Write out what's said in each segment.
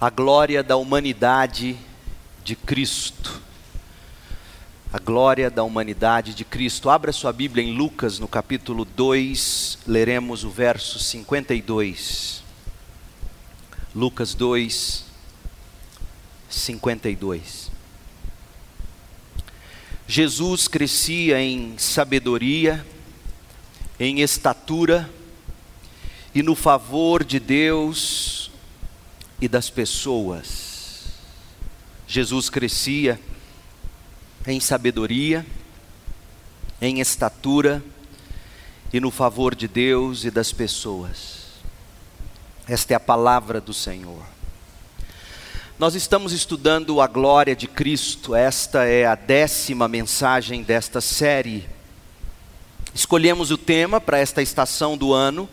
a glória da humanidade de Cristo. A glória da humanidade de Cristo. Abra sua Bíblia em Lucas, no capítulo 2, leremos o verso 52. Lucas 2, 52. Jesus crescia em sabedoria, em estatura e no favor de Deus e das pessoas. Jesus crescia em sabedoria, em estatura e no favor de Deus e das pessoas. Esta é a palavra do Senhor. Nós estamos estudando a glória de Cristo, esta é a décima mensagem desta série. Escolhemos o tema para esta estação do ano,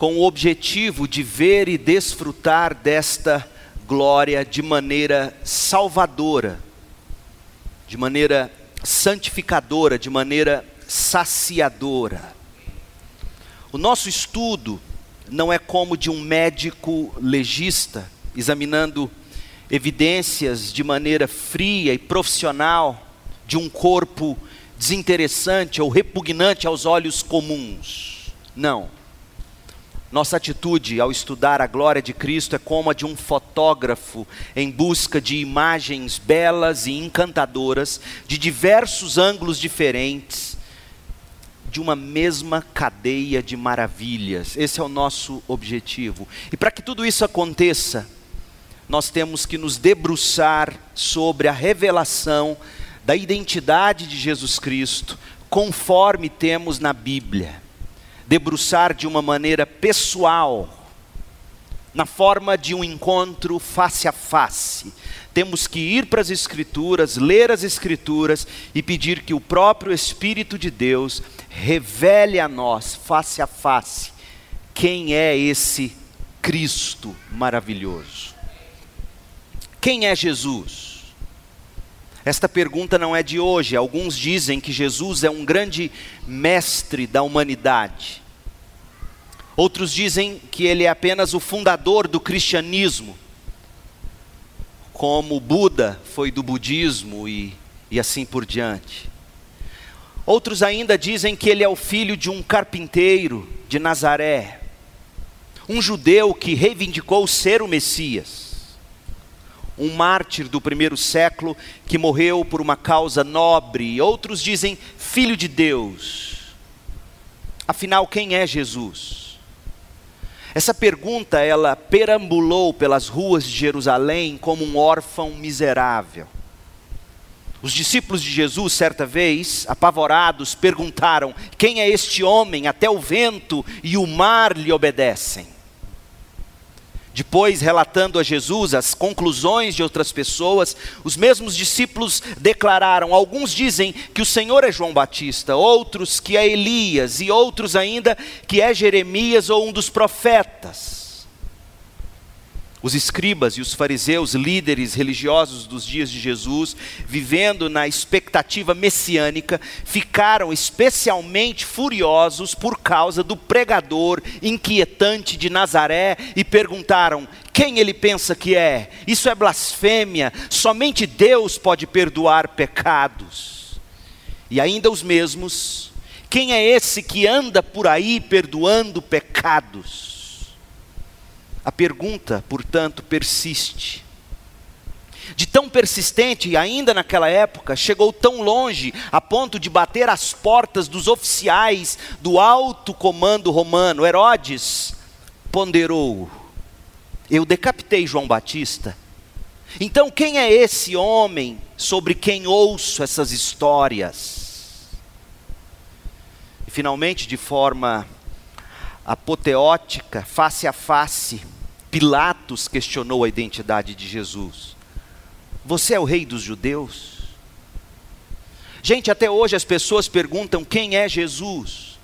com o objetivo de ver e desfrutar desta glória de maneira salvadora, de maneira santificadora, de maneira saciadora. O nosso estudo não é como de um médico legista, examinando evidências de maneira fria e profissional de um corpo desinteressante ou repugnante aos olhos comuns. Não. Nossa atitude ao estudar a glória de Cristo é como a de um fotógrafo em busca de imagens belas e encantadoras, de diversos ângulos diferentes, de uma mesma cadeia de maravilhas. Esse é o nosso objetivo. E para que tudo isso aconteça, nós temos que nos debruçar sobre a revelação da identidade de Jesus Cristo, conforme temos na Bíblia debruçar de uma maneira pessoal, na forma de um encontro face a face. Temos que ir para as Escrituras, ler as Escrituras e pedir que o próprio Espírito de Deus revele a nós, face a face, quem é esse Cristo maravilhoso. Quem é Jesus? Esta pergunta não é de hoje. Alguns dizem que Jesus é um grande mestre da humanidade. Outros dizem que ele é apenas o fundador do cristianismo, como Buda foi do budismo e, e assim por diante. Outros ainda dizem que ele é o filho de um carpinteiro de Nazaré, um judeu que reivindicou ser o Messias um mártir do primeiro século que morreu por uma causa nobre, outros dizem filho de Deus. Afinal, quem é Jesus? Essa pergunta ela perambulou pelas ruas de Jerusalém como um órfão miserável. Os discípulos de Jesus, certa vez, apavorados, perguntaram: Quem é este homem? Até o vento e o mar lhe obedecem. Depois, relatando a Jesus as conclusões de outras pessoas, os mesmos discípulos declararam: alguns dizem que o Senhor é João Batista, outros que é Elias, e outros ainda que é Jeremias ou um dos profetas. Os escribas e os fariseus, líderes religiosos dos dias de Jesus, vivendo na expectativa messiânica, ficaram especialmente furiosos por causa do pregador inquietante de Nazaré e perguntaram: quem ele pensa que é? Isso é blasfêmia, somente Deus pode perdoar pecados. E ainda os mesmos: quem é esse que anda por aí perdoando pecados? A pergunta, portanto, persiste. De tão persistente, ainda naquela época, chegou tão longe a ponto de bater as portas dos oficiais do alto comando romano. Herodes ponderou: Eu decapitei João Batista. Então, quem é esse homem sobre quem ouço essas histórias? E finalmente, de forma apoteótica, face a face, Pilatos questionou a identidade de Jesus. Você é o rei dos judeus? Gente, até hoje as pessoas perguntam quem é Jesus.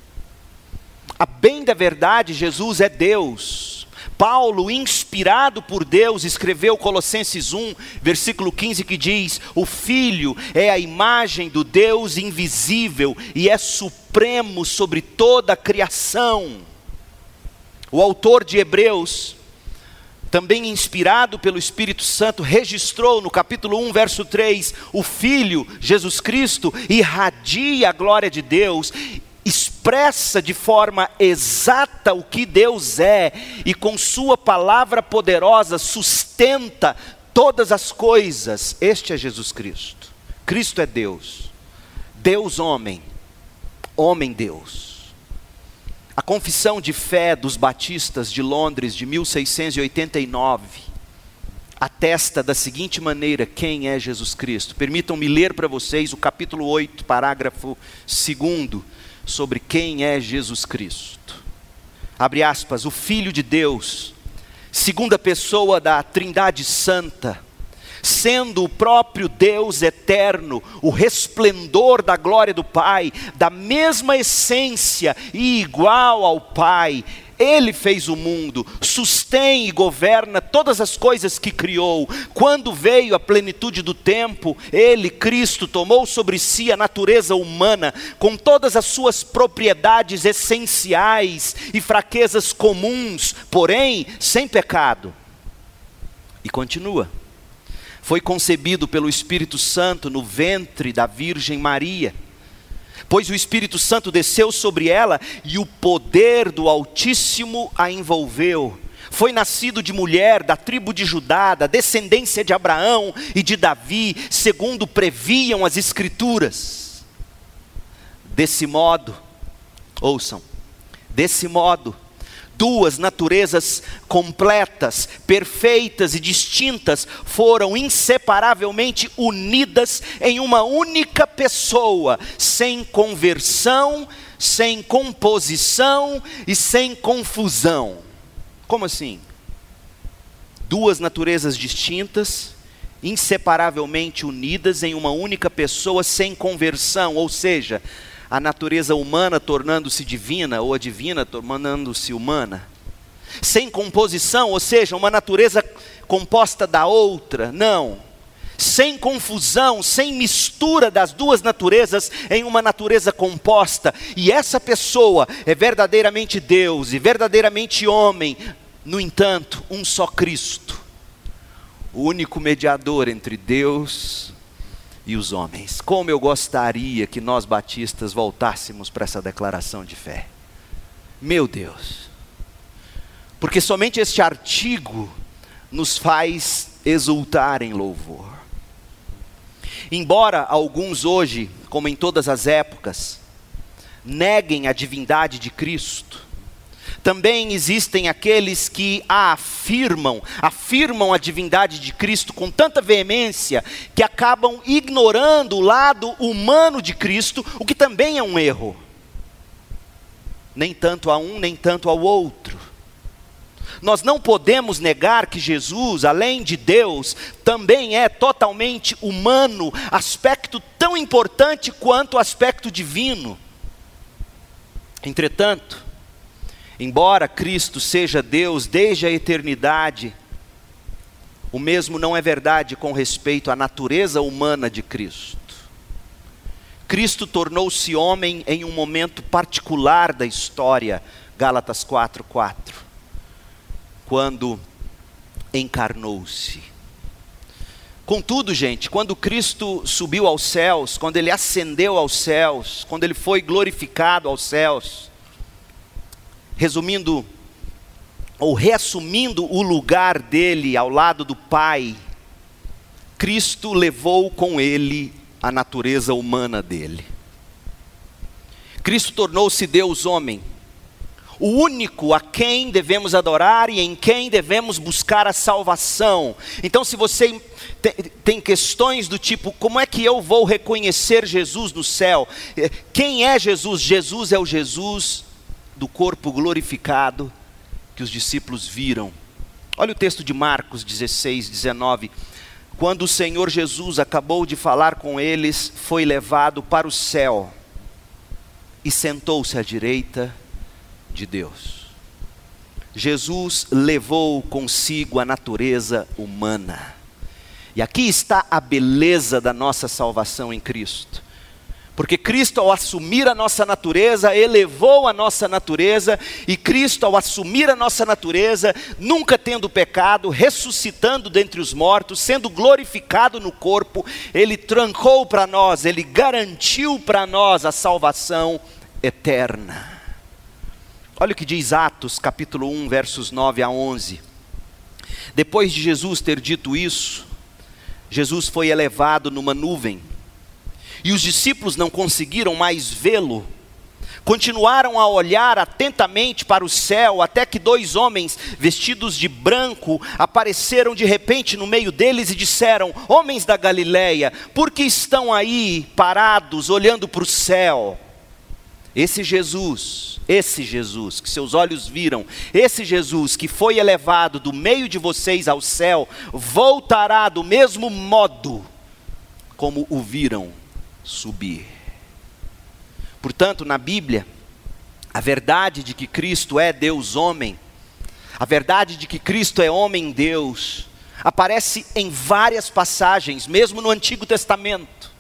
A bem da verdade, Jesus é Deus. Paulo, inspirado por Deus, escreveu Colossenses 1, versículo 15, que diz: O Filho é a imagem do Deus invisível e é supremo sobre toda a criação. O autor de Hebreus também inspirado pelo Espírito Santo, registrou no capítulo 1, verso 3, o Filho, Jesus Cristo, irradia a glória de Deus, expressa de forma exata o que Deus é e com Sua palavra poderosa sustenta todas as coisas. Este é Jesus Cristo. Cristo é Deus, Deus homem, homem Deus. A confissão de fé dos batistas de Londres de 1689 atesta da seguinte maneira quem é Jesus Cristo. Permitam-me ler para vocês o capítulo 8, parágrafo 2, sobre quem é Jesus Cristo. Abre aspas, o Filho de Deus, segunda pessoa da Trindade Santa, sendo o próprio Deus eterno, o resplendor da glória do Pai, da mesma essência e igual ao Pai, ele fez o mundo, sustém e governa todas as coisas que criou. Quando veio a plenitude do tempo, Ele, Cristo, tomou sobre si a natureza humana, com todas as suas propriedades essenciais e fraquezas comuns, porém sem pecado. E continua foi concebido pelo Espírito Santo no ventre da Virgem Maria. Pois o Espírito Santo desceu sobre ela e o poder do Altíssimo a envolveu. Foi nascido de mulher da tribo de Judá, da descendência de Abraão e de Davi, segundo previam as Escrituras. Desse modo, ouçam, desse modo, duas naturezas completas, perfeitas e distintas foram inseparavelmente unidas em uma única pessoa, sem conversão, sem composição e sem confusão. Como assim? Duas naturezas distintas, inseparavelmente unidas em uma única pessoa, sem conversão, ou seja, a natureza humana tornando-se divina, ou a divina tornando-se humana. Sem composição, ou seja, uma natureza composta da outra, não. Sem confusão, sem mistura das duas naturezas em uma natureza composta. E essa pessoa é verdadeiramente Deus e verdadeiramente homem, no entanto, um só Cristo, o único mediador entre Deus e os homens. Como eu gostaria que nós batistas voltássemos para essa declaração de fé. Meu Deus. Porque somente este artigo nos faz exultar em louvor. Embora alguns hoje, como em todas as épocas, neguem a divindade de Cristo, também existem aqueles que a afirmam, afirmam a divindade de Cristo com tanta veemência que acabam ignorando o lado humano de Cristo, o que também é um erro. Nem tanto a um, nem tanto ao outro. Nós não podemos negar que Jesus, além de Deus, também é totalmente humano, aspecto tão importante quanto o aspecto divino. Entretanto, Embora Cristo seja Deus desde a eternidade, o mesmo não é verdade com respeito à natureza humana de Cristo. Cristo tornou-se homem em um momento particular da história, Gálatas 4:4, quando encarnou-se. Contudo, gente, quando Cristo subiu aos céus, quando ele ascendeu aos céus, quando ele foi glorificado aos céus, resumindo ou reassumindo o lugar dele ao lado do Pai, Cristo levou com ele a natureza humana dele. Cristo tornou-se Deus homem, o único a quem devemos adorar e em quem devemos buscar a salvação. Então, se você tem questões do tipo: como é que eu vou reconhecer Jesus no céu? Quem é Jesus? Jesus é o Jesus do corpo glorificado que os discípulos viram. Olha o texto de Marcos 16, 19. Quando o Senhor Jesus acabou de falar com eles, foi levado para o céu e sentou-se à direita de Deus. Jesus levou consigo a natureza humana. E aqui está a beleza da nossa salvação em Cristo. Porque Cristo, ao assumir a nossa natureza, elevou a nossa natureza, e Cristo, ao assumir a nossa natureza, nunca tendo pecado, ressuscitando dentre os mortos, sendo glorificado no corpo, Ele trancou para nós, Ele garantiu para nós a salvação eterna. Olha o que diz Atos, capítulo 1, versos 9 a 11. Depois de Jesus ter dito isso, Jesus foi elevado numa nuvem e os discípulos não conseguiram mais vê-lo. Continuaram a olhar atentamente para o céu, até que dois homens vestidos de branco apareceram de repente no meio deles e disseram: Homens da Galileia, por que estão aí parados, olhando para o céu? Esse Jesus, esse Jesus que seus olhos viram, esse Jesus que foi elevado do meio de vocês ao céu, voltará do mesmo modo como o viram subir. Portanto, na Bíblia, a verdade de que Cristo é Deus homem, a verdade de que Cristo é homem Deus, aparece em várias passagens, mesmo no Antigo Testamento.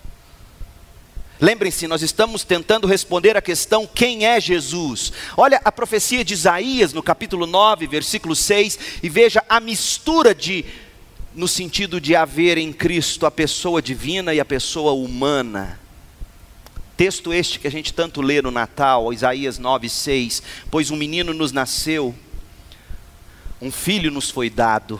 Lembrem-se, nós estamos tentando responder a questão: quem é Jesus? Olha a profecia de Isaías no capítulo 9, versículo 6, e veja a mistura de no sentido de haver em Cristo a pessoa divina e a pessoa humana. Texto este que a gente tanto lê no Natal, Isaías 9, 6. Pois um menino nos nasceu, um filho nos foi dado,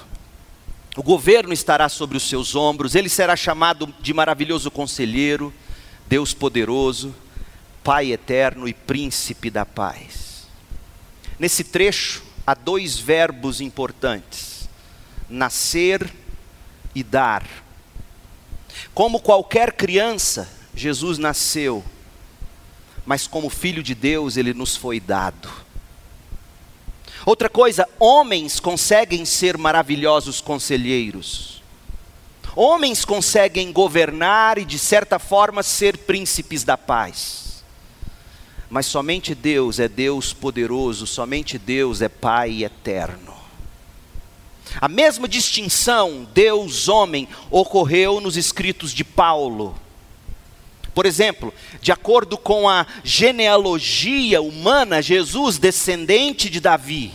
o governo estará sobre os seus ombros, ele será chamado de maravilhoso conselheiro, Deus poderoso, Pai eterno e príncipe da paz. Nesse trecho há dois verbos importantes: nascer dar. Como qualquer criança, Jesus nasceu, mas como filho de Deus ele nos foi dado. Outra coisa, homens conseguem ser maravilhosos conselheiros. Homens conseguem governar e, de certa forma, ser príncipes da paz. Mas somente Deus é Deus poderoso, somente Deus é Pai eterno. A mesma distinção Deus-homem ocorreu nos escritos de Paulo. Por exemplo, de acordo com a genealogia humana, Jesus, descendente de Davi,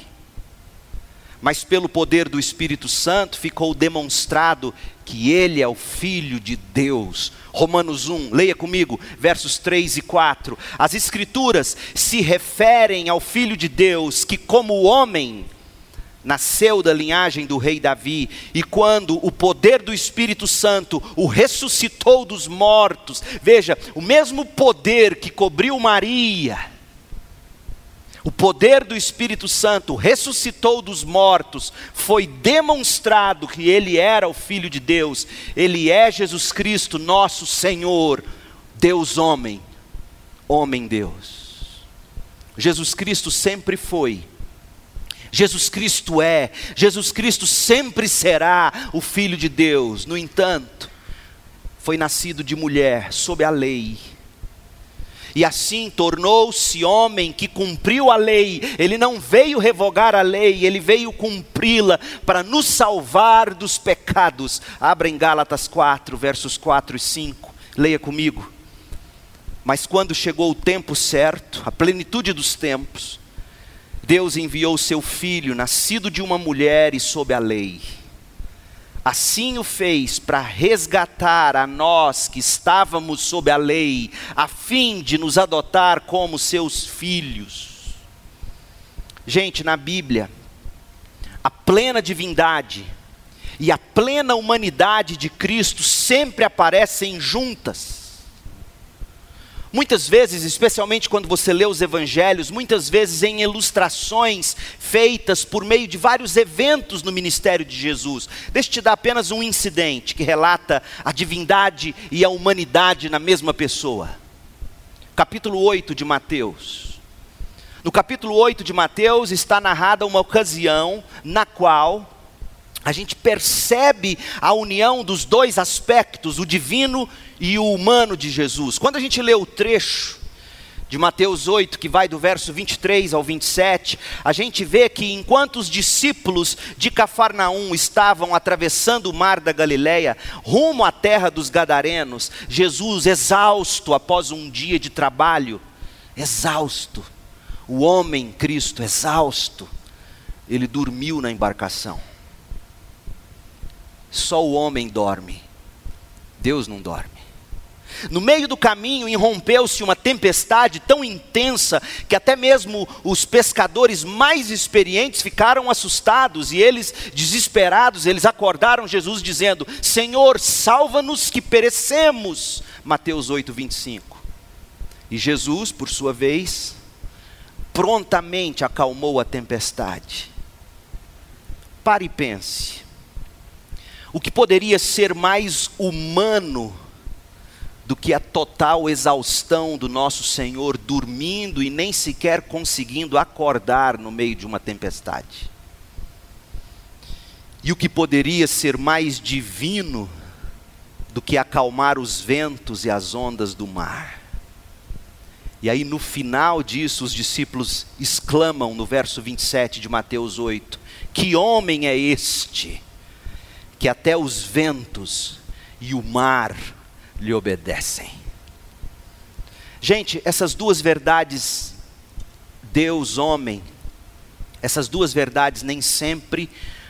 mas pelo poder do Espírito Santo ficou demonstrado que ele é o Filho de Deus. Romanos 1, leia comigo, versos 3 e 4. As Escrituras se referem ao Filho de Deus que, como homem, nasceu da linhagem do rei Davi, e quando o poder do Espírito Santo o ressuscitou dos mortos, veja, o mesmo poder que cobriu Maria, o poder do Espírito Santo ressuscitou dos mortos, foi demonstrado que ele era o Filho de Deus, ele é Jesus Cristo, nosso Senhor, Deus homem, homem Deus. Jesus Cristo sempre foi Jesus Cristo é, Jesus Cristo sempre será o Filho de Deus. No entanto, foi nascido de mulher, sob a lei. E assim tornou-se homem que cumpriu a lei. Ele não veio revogar a lei, ele veio cumpri-la para nos salvar dos pecados. Abra em Gálatas 4, versos 4 e 5. Leia comigo. Mas quando chegou o tempo certo, a plenitude dos tempos, Deus enviou seu filho, nascido de uma mulher e sob a lei. Assim o fez para resgatar a nós que estávamos sob a lei, a fim de nos adotar como seus filhos. Gente, na Bíblia, a plena divindade e a plena humanidade de Cristo sempre aparecem juntas. Muitas vezes, especialmente quando você lê os evangelhos, muitas vezes em ilustrações feitas por meio de vários eventos no ministério de Jesus. Deixa eu te dar apenas um incidente que relata a divindade e a humanidade na mesma pessoa. Capítulo 8 de Mateus. No capítulo 8 de Mateus está narrada uma ocasião na qual a gente percebe a união dos dois aspectos, o divino e o humano de Jesus. Quando a gente lê o trecho de Mateus 8, que vai do verso 23 ao 27, a gente vê que enquanto os discípulos de Cafarnaum estavam atravessando o mar da Galileia, rumo à terra dos Gadarenos, Jesus, exausto após um dia de trabalho, exausto, o homem Cristo, exausto, ele dormiu na embarcação. Só o homem dorme, Deus não dorme. No meio do caminho irrompeu-se uma tempestade tão intensa que até mesmo os pescadores mais experientes ficaram assustados e eles, desesperados, eles acordaram Jesus dizendo: Senhor, salva-nos que perecemos. Mateus 8, 25. E Jesus, por sua vez, prontamente acalmou a tempestade. Pare e pense. O que poderia ser mais humano do que a total exaustão do nosso Senhor dormindo e nem sequer conseguindo acordar no meio de uma tempestade. E o que poderia ser mais divino do que acalmar os ventos e as ondas do mar. E aí no final disso os discípulos exclamam no verso 27 de Mateus 8: Que homem é este que até os ventos e o mar lhe obedecem. Gente, essas duas verdades, Deus, homem, essas duas verdades nem sempre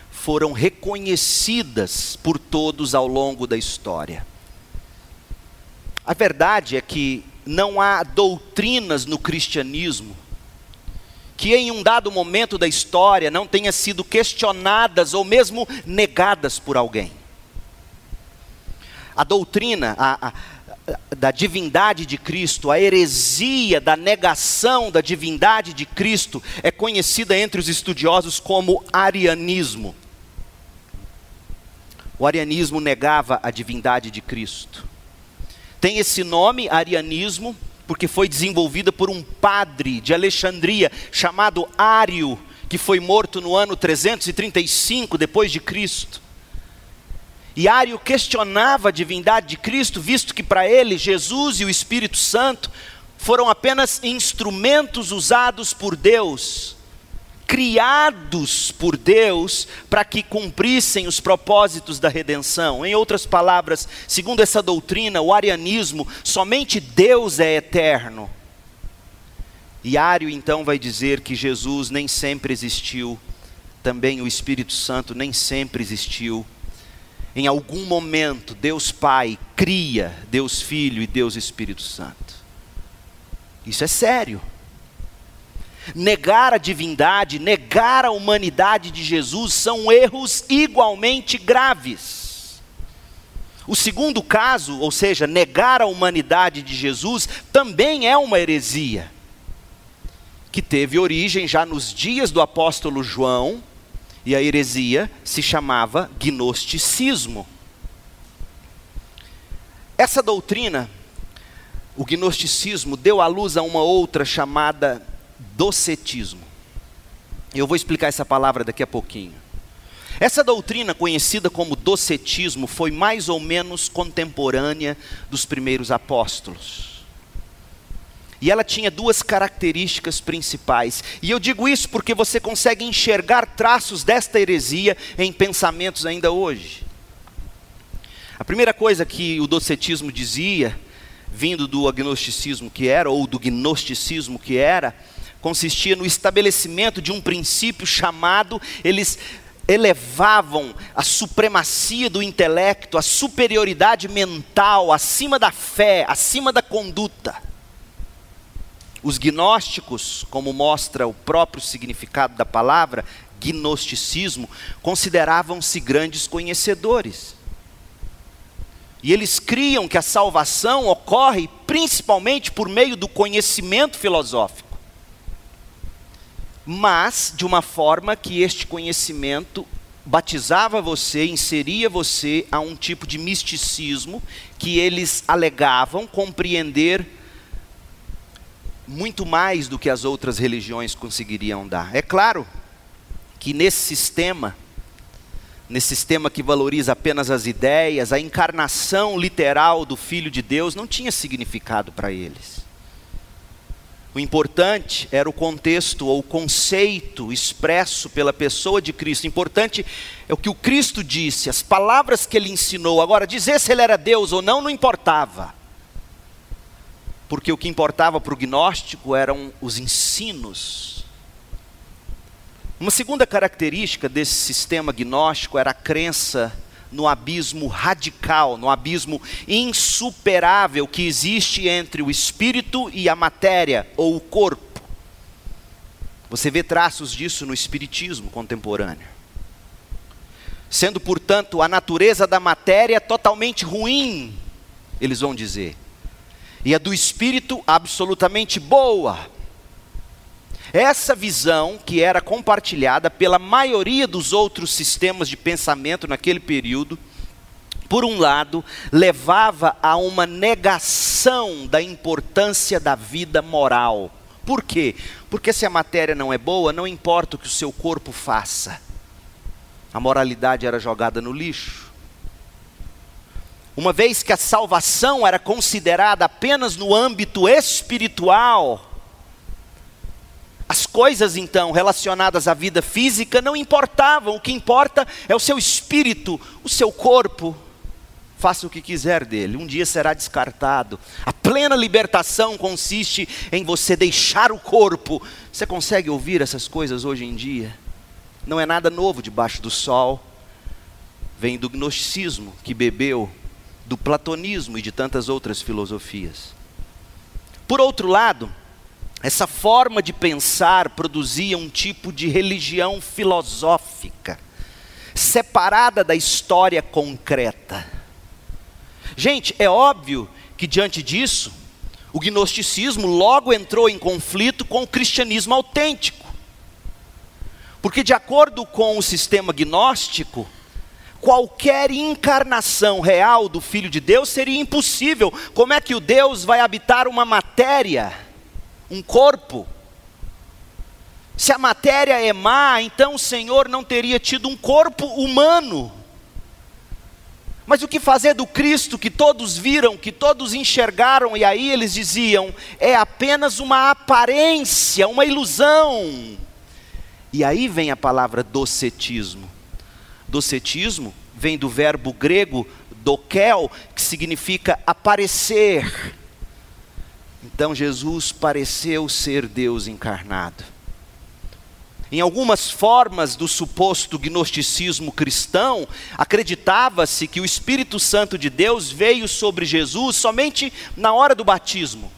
foram reconhecidas por todos ao longo da história. A verdade é que não há doutrinas no cristianismo que em um dado momento da história não tenha sido questionadas ou mesmo negadas por alguém a doutrina a, a, da divindade de Cristo, a heresia da negação da divindade de Cristo, é conhecida entre os estudiosos como arianismo. O arianismo negava a divindade de Cristo. Tem esse nome, arianismo, porque foi desenvolvida por um padre de Alexandria chamado Ário, que foi morto no ano 335 depois de Cristo. E Ário questionava a divindade de Cristo, visto que para ele Jesus e o Espírito Santo foram apenas instrumentos usados por Deus, criados por Deus para que cumprissem os propósitos da redenção. Em outras palavras, segundo essa doutrina, o arianismo, somente Deus é eterno. E Ário então vai dizer que Jesus nem sempre existiu, também o Espírito Santo nem sempre existiu em algum momento, Deus Pai cria Deus Filho e Deus Espírito Santo. Isso é sério. Negar a divindade, negar a humanidade de Jesus são erros igualmente graves. O segundo caso, ou seja, negar a humanidade de Jesus, também é uma heresia, que teve origem já nos dias do apóstolo João, e a heresia se chamava gnosticismo. Essa doutrina, o gnosticismo, deu à luz a uma outra chamada docetismo. Eu vou explicar essa palavra daqui a pouquinho. Essa doutrina, conhecida como docetismo, foi mais ou menos contemporânea dos primeiros apóstolos. E ela tinha duas características principais. E eu digo isso porque você consegue enxergar traços desta heresia em pensamentos ainda hoje. A primeira coisa que o docetismo dizia, vindo do agnosticismo que era, ou do gnosticismo que era, consistia no estabelecimento de um princípio chamado, eles elevavam a supremacia do intelecto, a superioridade mental acima da fé, acima da conduta. Os gnósticos, como mostra o próprio significado da palavra, gnosticismo, consideravam-se grandes conhecedores. E eles criam que a salvação ocorre principalmente por meio do conhecimento filosófico. Mas de uma forma que este conhecimento batizava você, inseria você a um tipo de misticismo que eles alegavam compreender muito mais do que as outras religiões conseguiriam dar. É claro que nesse sistema, nesse sistema que valoriza apenas as ideias, a encarnação literal do Filho de Deus não tinha significado para eles. O importante era o contexto ou o conceito expresso pela pessoa de Cristo. O importante é o que o Cristo disse, as palavras que ele ensinou. Agora, dizer se ele era Deus ou não, não importava. Porque o que importava para o gnóstico eram os ensinos. Uma segunda característica desse sistema gnóstico era a crença no abismo radical, no abismo insuperável que existe entre o espírito e a matéria ou o corpo. Você vê traços disso no espiritismo contemporâneo. Sendo, portanto, a natureza da matéria totalmente ruim, eles vão dizer, e a do espírito absolutamente boa. Essa visão, que era compartilhada pela maioria dos outros sistemas de pensamento naquele período, por um lado, levava a uma negação da importância da vida moral. Por quê? Porque se a matéria não é boa, não importa o que o seu corpo faça. A moralidade era jogada no lixo. Uma vez que a salvação era considerada apenas no âmbito espiritual, as coisas então relacionadas à vida física não importavam, o que importa é o seu espírito, o seu corpo. Faça o que quiser dele, um dia será descartado. A plena libertação consiste em você deixar o corpo. Você consegue ouvir essas coisas hoje em dia? Não é nada novo debaixo do sol. Vem do gnosticismo que bebeu do platonismo e de tantas outras filosofias. Por outro lado, essa forma de pensar produzia um tipo de religião filosófica, separada da história concreta. Gente, é óbvio que diante disso, o gnosticismo logo entrou em conflito com o cristianismo autêntico. Porque, de acordo com o sistema gnóstico, qualquer encarnação real do Filho de Deus seria impossível. Como é que o Deus vai habitar uma matéria? um corpo. Se a matéria é má, então o Senhor não teria tido um corpo humano. Mas o que fazer do Cristo que todos viram, que todos enxergaram, e aí eles diziam, é apenas uma aparência, uma ilusão. E aí vem a palavra docetismo. Docetismo vem do verbo grego dokel, que significa aparecer. Então Jesus pareceu ser Deus encarnado. Em algumas formas do suposto gnosticismo cristão, acreditava-se que o Espírito Santo de Deus veio sobre Jesus somente na hora do batismo.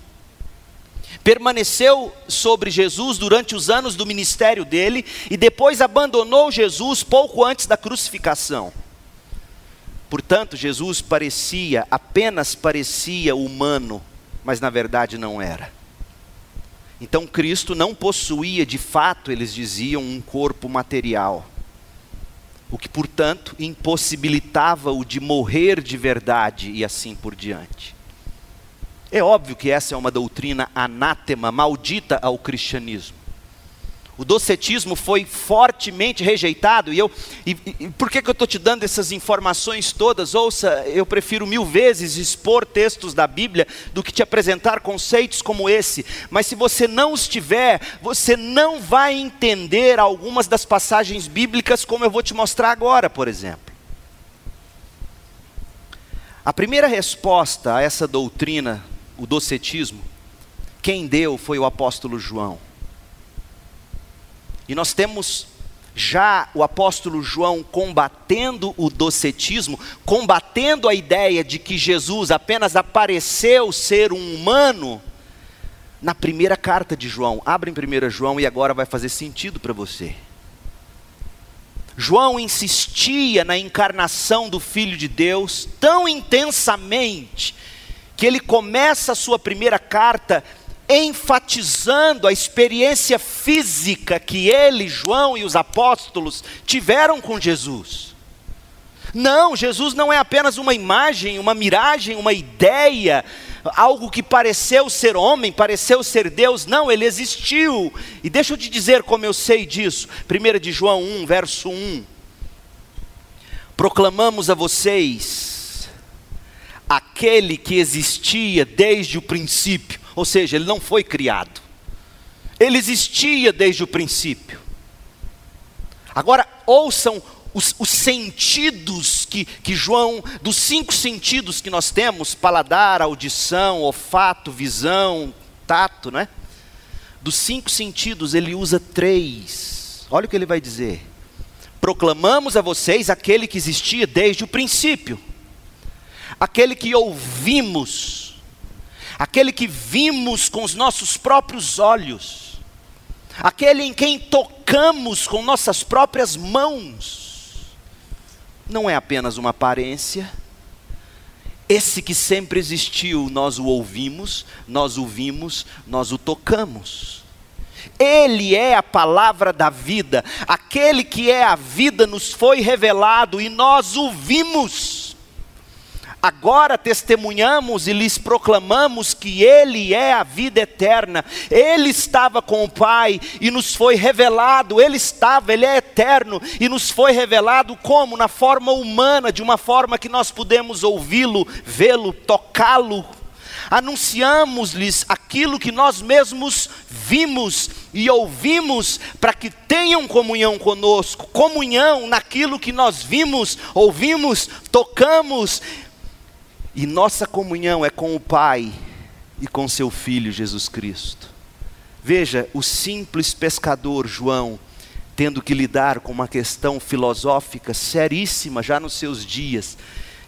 Permaneceu sobre Jesus durante os anos do ministério dele e depois abandonou Jesus pouco antes da crucificação. Portanto, Jesus parecia, apenas parecia humano mas na verdade não era. Então Cristo não possuía de fato, eles diziam, um corpo material, o que, portanto, impossibilitava-o de morrer de verdade e assim por diante. É óbvio que essa é uma doutrina anátema, maldita ao cristianismo. O docetismo foi fortemente rejeitado, e eu, e, e por que, que eu estou te dando essas informações todas? Ouça, eu prefiro mil vezes expor textos da Bíblia do que te apresentar conceitos como esse, mas se você não os tiver, você não vai entender algumas das passagens bíblicas, como eu vou te mostrar agora, por exemplo. A primeira resposta a essa doutrina, o docetismo, quem deu foi o apóstolo João. E nós temos já o apóstolo João combatendo o docetismo, combatendo a ideia de que Jesus apenas apareceu ser um humano, na primeira carta de João. Abre em 1 João e agora vai fazer sentido para você. João insistia na encarnação do Filho de Deus tão intensamente, que ele começa a sua primeira carta enfatizando a experiência física que ele, João e os apóstolos tiveram com Jesus. Não, Jesus não é apenas uma imagem, uma miragem, uma ideia, algo que pareceu ser homem, pareceu ser Deus. Não, ele existiu. E deixa eu te dizer como eu sei disso. 1 de João 1, verso 1. Proclamamos a vocês aquele que existia desde o princípio ou seja, ele não foi criado. ele existia desde o princípio. Agora, ouçam os, os, sentidos que, que João, dos cinco sentidos que nós temos: paladar, audição, olfato, visão, tato, não é? Dos cinco sentidos, ele usa três. Olha o que ele vai dizer: proclamamos a vocês aquele que existia desde o princípio, aquele que ouvimos, aquele que vimos com os nossos próprios olhos, aquele em quem tocamos com nossas próprias mãos. Não é apenas uma aparência, esse que sempre existiu, nós o ouvimos, nós o vimos, nós o tocamos. Ele é a palavra da vida, aquele que é a vida nos foi revelado e nós o vimos. Agora testemunhamos e lhes proclamamos que Ele é a vida eterna. Ele estava com o Pai e nos foi revelado. Ele estava, Ele é eterno e nos foi revelado como? Na forma humana, de uma forma que nós podemos ouvi-lo, vê-lo, tocá-lo, anunciamos-lhes aquilo que nós mesmos vimos e ouvimos, para que tenham comunhão conosco, comunhão naquilo que nós vimos, ouvimos, tocamos, e nossa comunhão é com o Pai e com seu Filho Jesus Cristo. Veja, o simples pescador João, tendo que lidar com uma questão filosófica seríssima já nos seus dias,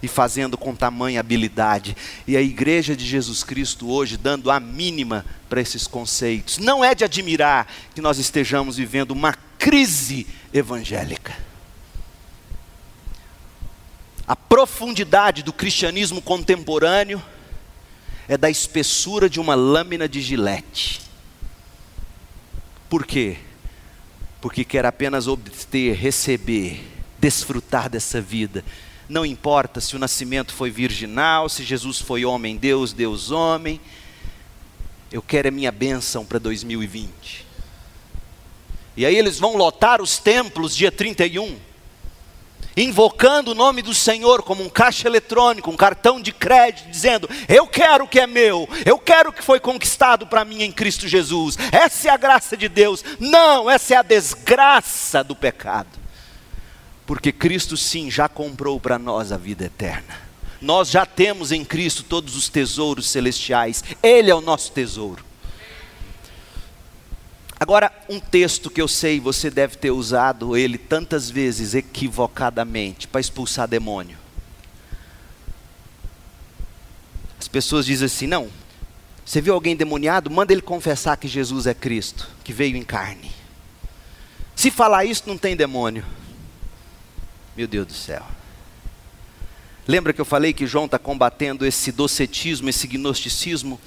e fazendo com tamanha habilidade. E a igreja de Jesus Cristo hoje dando a mínima para esses conceitos. Não é de admirar que nós estejamos vivendo uma crise evangélica. A profundidade do cristianismo contemporâneo é da espessura de uma lâmina de gilete. Por quê? Porque quer apenas obter, receber, desfrutar dessa vida não importa se o nascimento foi virginal, se Jesus foi homem, Deus, Deus, homem. Eu quero a minha bênção para 2020. E aí eles vão lotar os templos dia 31, invocando o nome do Senhor como um caixa eletrônico, um cartão de crédito, dizendo: Eu quero o que é meu, eu quero o que foi conquistado para mim em Cristo Jesus. Essa é a graça de Deus. Não, essa é a desgraça do pecado. Porque Cristo sim já comprou para nós a vida eterna. Nós já temos em Cristo todos os tesouros celestiais. Ele é o nosso tesouro. Agora, um texto que eu sei você deve ter usado ele tantas vezes equivocadamente para expulsar demônio. As pessoas dizem assim: não, você viu alguém demoniado? Manda ele confessar que Jesus é Cristo, que veio em carne. Se falar isso, não tem demônio. Meu Deus do céu. Lembra que eu falei que João está combatendo esse docetismo, esse gnosticismo?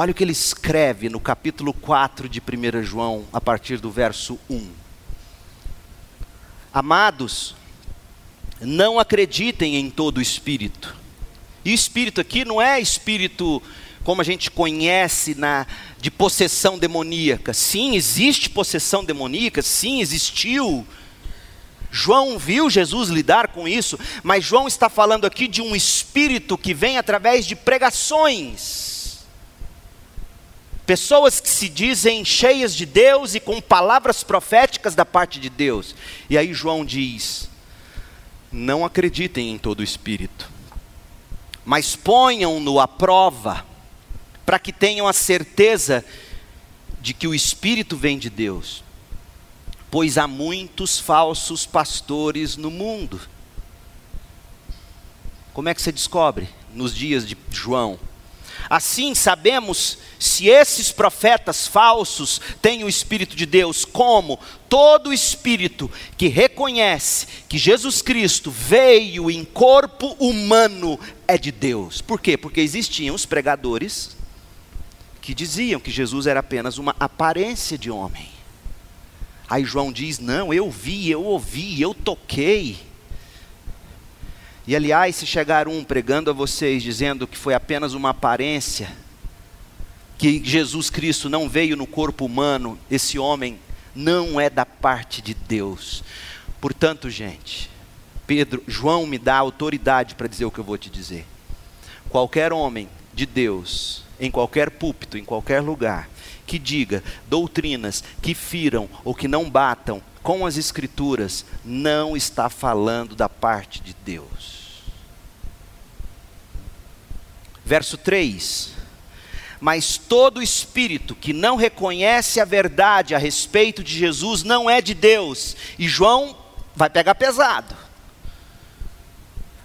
Olha o que ele escreve no capítulo 4 de 1 João, a partir do verso 1. Amados, não acreditem em todo o espírito. E espírito aqui não é espírito como a gente conhece na de possessão demoníaca. Sim, existe possessão demoníaca, sim, existiu João viu Jesus lidar com isso, mas João está falando aqui de um espírito que vem através de pregações. Pessoas que se dizem cheias de Deus e com palavras proféticas da parte de Deus. E aí João diz: não acreditem em todo o espírito, mas ponham-no à prova, para que tenham a certeza de que o espírito vem de Deus pois há muitos falsos pastores no mundo. Como é que você descobre? Nos dias de João. Assim sabemos se esses profetas falsos têm o Espírito de Deus, como todo espírito que reconhece que Jesus Cristo veio em corpo humano é de Deus. Por quê? Porque existiam os pregadores que diziam que Jesus era apenas uma aparência de homem. Aí João diz: Não, eu vi, eu ouvi, eu toquei. E aliás, se chegar um pregando a vocês dizendo que foi apenas uma aparência, que Jesus Cristo não veio no corpo humano, esse homem não é da parte de Deus. Portanto, gente, Pedro, João me dá autoridade para dizer o que eu vou te dizer. Qualquer homem de Deus, em qualquer púlpito, em qualquer lugar, que diga doutrinas que firam ou que não batam com as Escrituras, não está falando da parte de Deus. Verso 3: Mas todo espírito que não reconhece a verdade a respeito de Jesus não é de Deus, e João vai pegar pesado.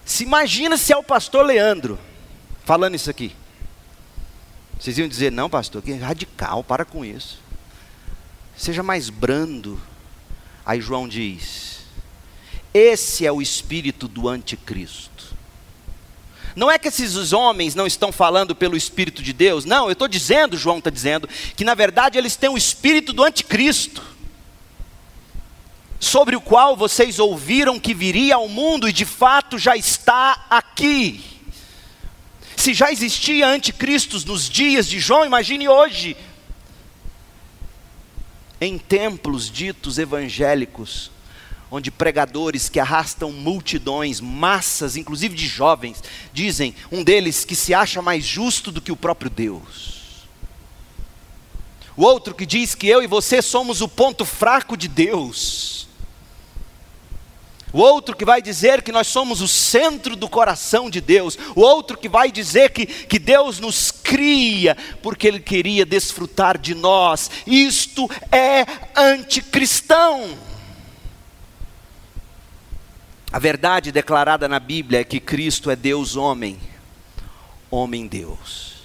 Se imagina se é o pastor Leandro falando isso aqui. Vocês iam dizer, não, pastor, que radical, para com isso. Seja mais brando. Aí João diz: esse é o espírito do anticristo. Não é que esses homens não estão falando pelo Espírito de Deus, não, eu estou dizendo, João está dizendo, que na verdade eles têm o espírito do anticristo, sobre o qual vocês ouviram que viria ao mundo e de fato já está aqui. Se já existia anticristos nos dias de João, imagine hoje. Em templos ditos evangélicos, onde pregadores que arrastam multidões, massas, inclusive de jovens, dizem, um deles que se acha mais justo do que o próprio Deus. O outro que diz que eu e você somos o ponto fraco de Deus. O outro que vai dizer que nós somos o centro do coração de Deus. O outro que vai dizer que, que Deus nos cria porque Ele queria desfrutar de nós. Isto é anticristão. A verdade declarada na Bíblia é que Cristo é Deus homem, homem Deus.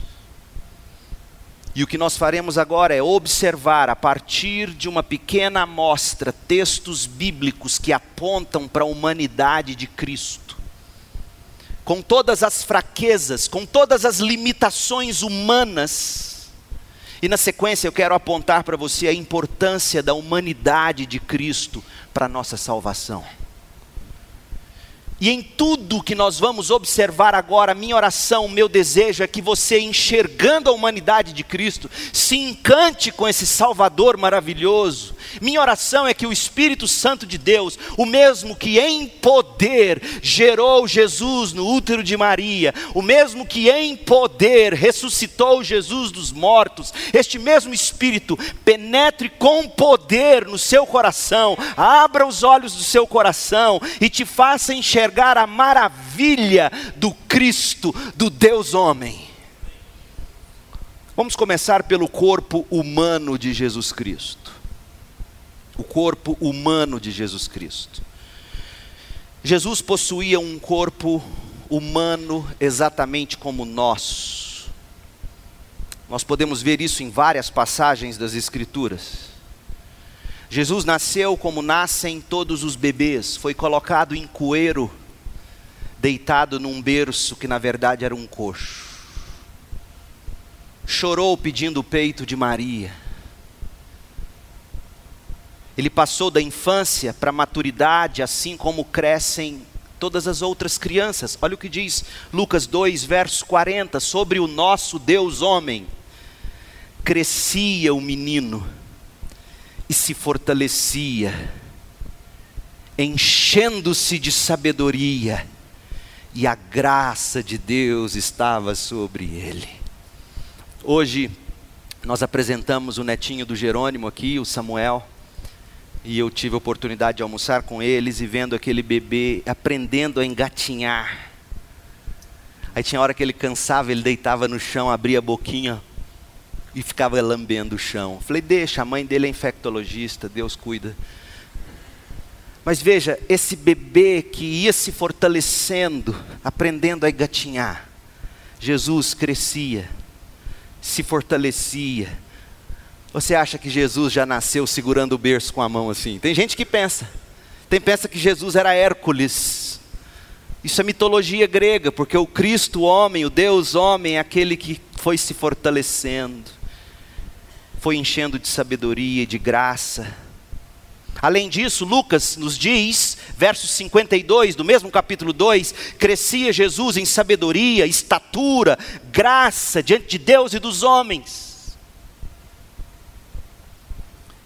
E o que nós faremos agora é observar, a partir de uma pequena amostra, textos bíblicos que apontam para a humanidade de Cristo. Com todas as fraquezas, com todas as limitações humanas. E na sequência eu quero apontar para você a importância da humanidade de Cristo para a nossa salvação. E em tudo que nós vamos observar agora, minha oração, meu desejo é que você, enxergando a humanidade de Cristo, se encante com esse Salvador maravilhoso. Minha oração é que o Espírito Santo de Deus, o mesmo que em poder gerou Jesus no útero de Maria, o mesmo que em poder ressuscitou Jesus dos mortos, este mesmo Espírito penetre com poder no seu coração, abra os olhos do seu coração e te faça enxergar enxergar a maravilha do Cristo, do Deus homem. Vamos começar pelo corpo humano de Jesus Cristo. O corpo humano de Jesus Cristo. Jesus possuía um corpo humano exatamente como nós. Nós podemos ver isso em várias passagens das Escrituras. Jesus nasceu como nascem todos os bebês, foi colocado em coeiro deitado num berço que na verdade era um coxo. Chorou pedindo o peito de Maria. Ele passou da infância para a maturidade, assim como crescem todas as outras crianças. Olha o que diz Lucas 2, verso 40, sobre o nosso Deus homem. Crescia o menino e se fortalecia, enchendo-se de sabedoria e a graça de Deus estava sobre ele. Hoje nós apresentamos o netinho do Jerônimo aqui, o Samuel, e eu tive a oportunidade de almoçar com eles e vendo aquele bebê aprendendo a engatinhar. Aí tinha hora que ele cansava, ele deitava no chão, abria a boquinha e ficava lambendo o chão. Falei, deixa, a mãe dele é infectologista, Deus cuida. Mas veja, esse bebê que ia se fortalecendo, aprendendo a engatinhar, Jesus crescia, se fortalecia. Você acha que Jesus já nasceu segurando o berço com a mão assim? Tem gente que pensa. Tem pensa que Jesus era Hércules. Isso é mitologia grega, porque o Cristo homem, o Deus homem, é aquele que foi se fortalecendo, foi enchendo de sabedoria de graça Além disso, Lucas nos diz, verso 52 do mesmo capítulo 2: crescia Jesus em sabedoria, estatura, graça diante de Deus e dos homens.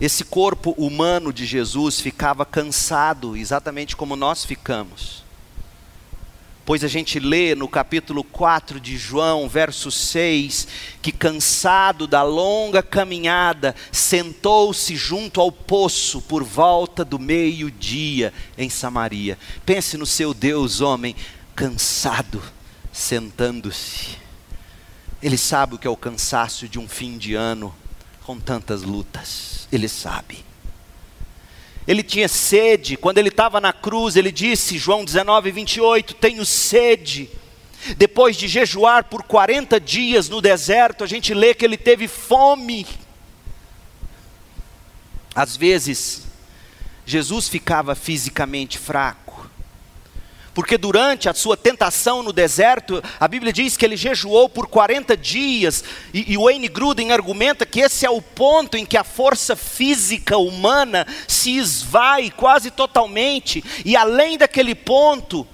Esse corpo humano de Jesus ficava cansado, exatamente como nós ficamos. Pois a gente lê no capítulo 4 de João, verso 6, que cansado da longa caminhada, sentou-se junto ao poço por volta do meio-dia em Samaria. Pense no seu Deus, homem, cansado, sentando-se. Ele sabe o que é o cansaço de um fim de ano com tantas lutas. Ele sabe. Ele tinha sede, quando ele estava na cruz, ele disse, João 19, 28, tenho sede. Depois de jejuar por 40 dias no deserto, a gente lê que ele teve fome. Às vezes, Jesus ficava fisicamente fraco porque durante a sua tentação no deserto, a Bíblia diz que ele jejuou por 40 dias, e, e Wayne Gruden argumenta que esse é o ponto em que a força física humana se esvai quase totalmente, e além daquele ponto,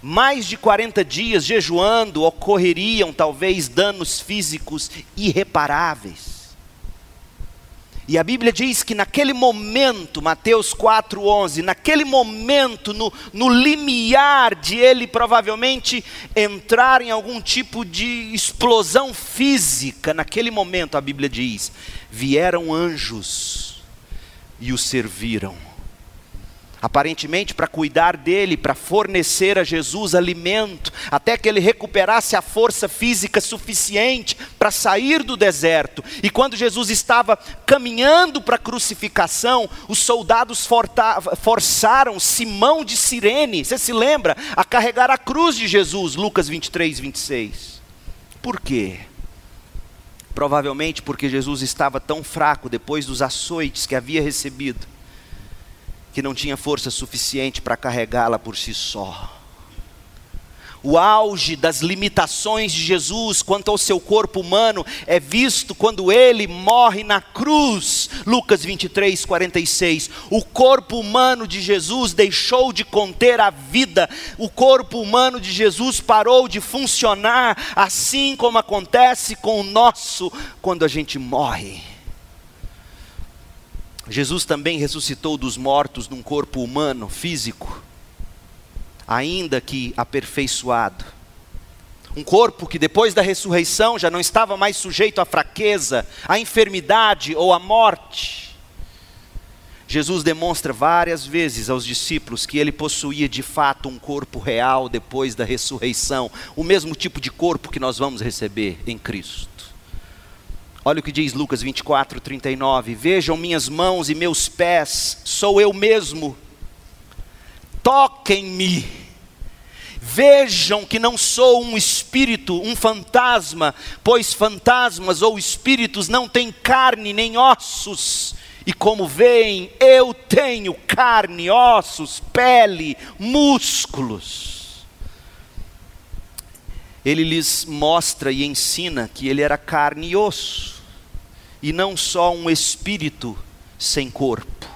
mais de 40 dias jejuando ocorreriam talvez danos físicos irreparáveis. E a Bíblia diz que naquele momento, Mateus 4,11, naquele momento, no, no limiar de ele provavelmente entrar em algum tipo de explosão física, naquele momento, a Bíblia diz: vieram anjos e o serviram aparentemente para cuidar dele, para fornecer a Jesus alimento, até que ele recuperasse a força física suficiente para sair do deserto. E quando Jesus estava caminhando para a crucificação, os soldados forçaram Simão de Sirene, você se lembra, a carregar a cruz de Jesus, Lucas 23, 26. Por quê? Provavelmente porque Jesus estava tão fraco depois dos açoites que havia recebido que não tinha força suficiente para carregá-la por si só. O auge das limitações de Jesus quanto ao seu corpo humano é visto quando ele morre na cruz. Lucas 23, 46. O corpo humano de Jesus deixou de conter a vida, o corpo humano de Jesus parou de funcionar, assim como acontece com o nosso quando a gente morre. Jesus também ressuscitou dos mortos num corpo humano, físico, ainda que aperfeiçoado. Um corpo que depois da ressurreição já não estava mais sujeito à fraqueza, à enfermidade ou à morte. Jesus demonstra várias vezes aos discípulos que ele possuía de fato um corpo real depois da ressurreição, o mesmo tipo de corpo que nós vamos receber em Cristo. Olha o que diz Lucas 24, 39. Vejam minhas mãos e meus pés, sou eu mesmo. Toquem-me. Vejam que não sou um espírito, um fantasma, pois fantasmas ou espíritos não têm carne nem ossos. E como veem, eu tenho carne, ossos, pele, músculos. Ele lhes mostra e ensina que ele era carne e osso e não só um espírito sem corpo.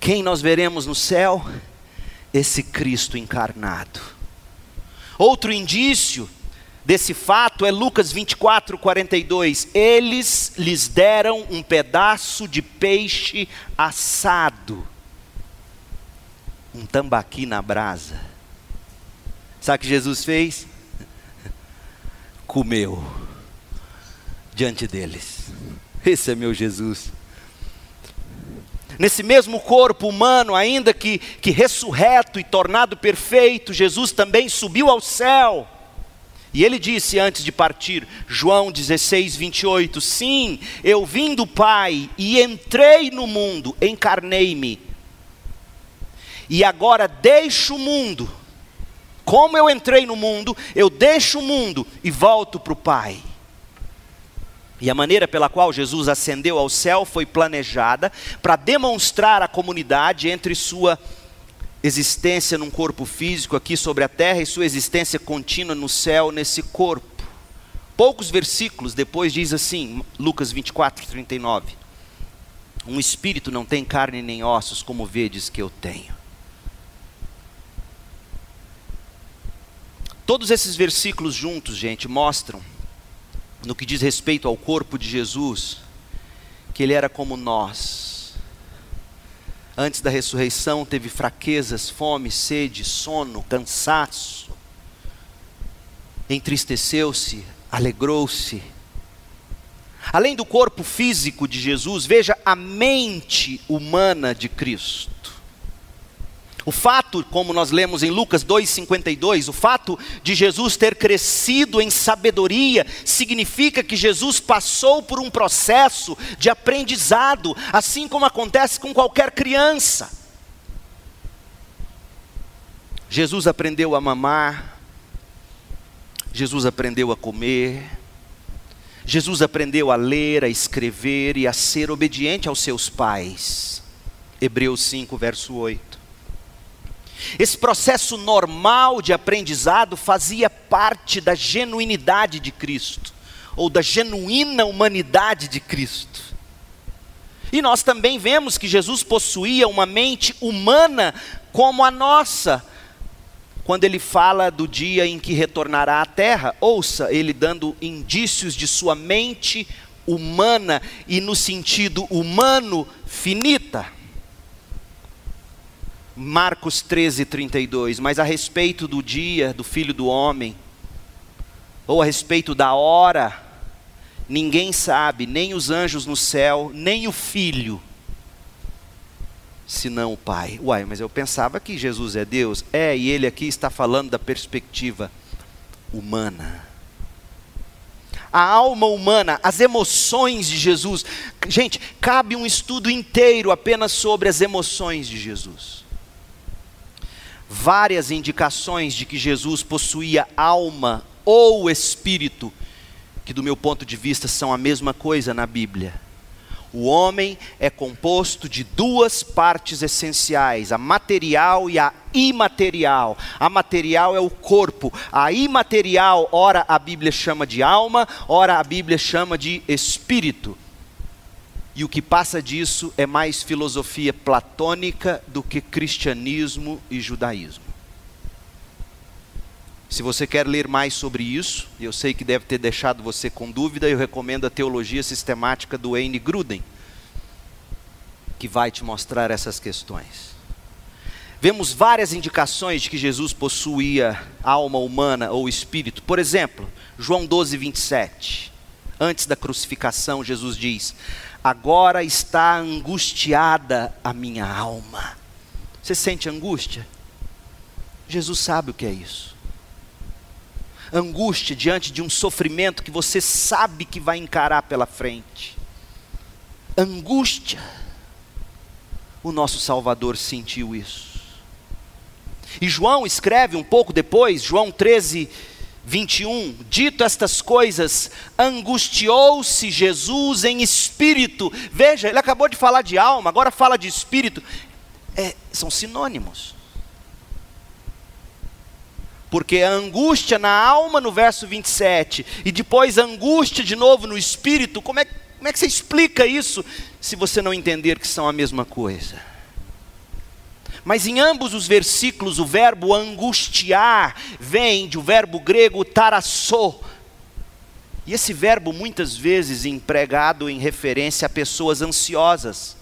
Quem nós veremos no céu? Esse Cristo encarnado. Outro indício desse fato é Lucas 24, 42. Eles lhes deram um pedaço de peixe assado, um tambaqui na brasa. Sabe o que Jesus fez? Comeu diante deles. Esse é meu Jesus. Nesse mesmo corpo humano, ainda que, que ressurreto e tornado perfeito, Jesus também subiu ao céu. E ele disse antes de partir, João 16, 28, Sim, eu vim do Pai e entrei no mundo, encarnei-me. E agora deixo o mundo. Como eu entrei no mundo, eu deixo o mundo e volto para o Pai. E a maneira pela qual Jesus ascendeu ao céu foi planejada para demonstrar a comunidade entre sua existência num corpo físico aqui sobre a terra e sua existência contínua no céu nesse corpo. Poucos versículos depois diz assim, Lucas 24, 39. Um espírito não tem carne nem ossos, como vedes que eu tenho. Todos esses versículos juntos, gente, mostram no que diz respeito ao corpo de Jesus, que ele era como nós. Antes da ressurreição, teve fraquezas, fome, sede, sono, cansaço. Entristeceu-se, alegrou-se. Além do corpo físico de Jesus, veja a mente humana de Cristo. O fato, como nós lemos em Lucas 2,52, o fato de Jesus ter crescido em sabedoria, significa que Jesus passou por um processo de aprendizado, assim como acontece com qualquer criança. Jesus aprendeu a mamar, Jesus aprendeu a comer, Jesus aprendeu a ler, a escrever e a ser obediente aos seus pais. Hebreus 5, verso 8. Esse processo normal de aprendizado fazia parte da genuinidade de Cristo, ou da genuína humanidade de Cristo. E nós também vemos que Jesus possuía uma mente humana como a nossa, quando ele fala do dia em que retornará à terra. Ouça, ele dando indícios de sua mente humana e no sentido humano finita. Marcos 13, 32. Mas a respeito do dia do filho do homem, ou a respeito da hora, ninguém sabe, nem os anjos no céu, nem o filho, senão o Pai. Uai, mas eu pensava que Jesus é Deus. É, e ele aqui está falando da perspectiva humana. A alma humana, as emoções de Jesus. Gente, cabe um estudo inteiro apenas sobre as emoções de Jesus várias indicações de que Jesus possuía alma ou espírito, que do meu ponto de vista são a mesma coisa na Bíblia. O homem é composto de duas partes essenciais, a material e a imaterial. A material é o corpo, a imaterial, ora a Bíblia chama de alma, ora a Bíblia chama de espírito. E o que passa disso é mais filosofia platônica do que cristianismo e judaísmo. Se você quer ler mais sobre isso, eu sei que deve ter deixado você com dúvida, eu recomendo a Teologia Sistemática do Wayne Gruden, que vai te mostrar essas questões. Vemos várias indicações de que Jesus possuía alma humana ou espírito. Por exemplo, João 12, 27. Antes da crucificação, Jesus diz: agora está angustiada a minha alma. Você sente angústia? Jesus sabe o que é isso. Angústia diante de um sofrimento que você sabe que vai encarar pela frente. Angústia. O nosso Salvador sentiu isso. E João escreve um pouco depois, João 13, 21, dito estas coisas, angustiou-se Jesus em espírito. Veja, ele acabou de falar de alma, agora fala de espírito. É, são sinônimos. Porque a angústia na alma no verso 27 e depois a angústia de novo no espírito, como é, como é que você explica isso se você não entender que são a mesma coisa? Mas em ambos os versículos, o verbo angustiar vem do verbo grego tarassô. E esse verbo muitas vezes empregado em referência a pessoas ansiosas,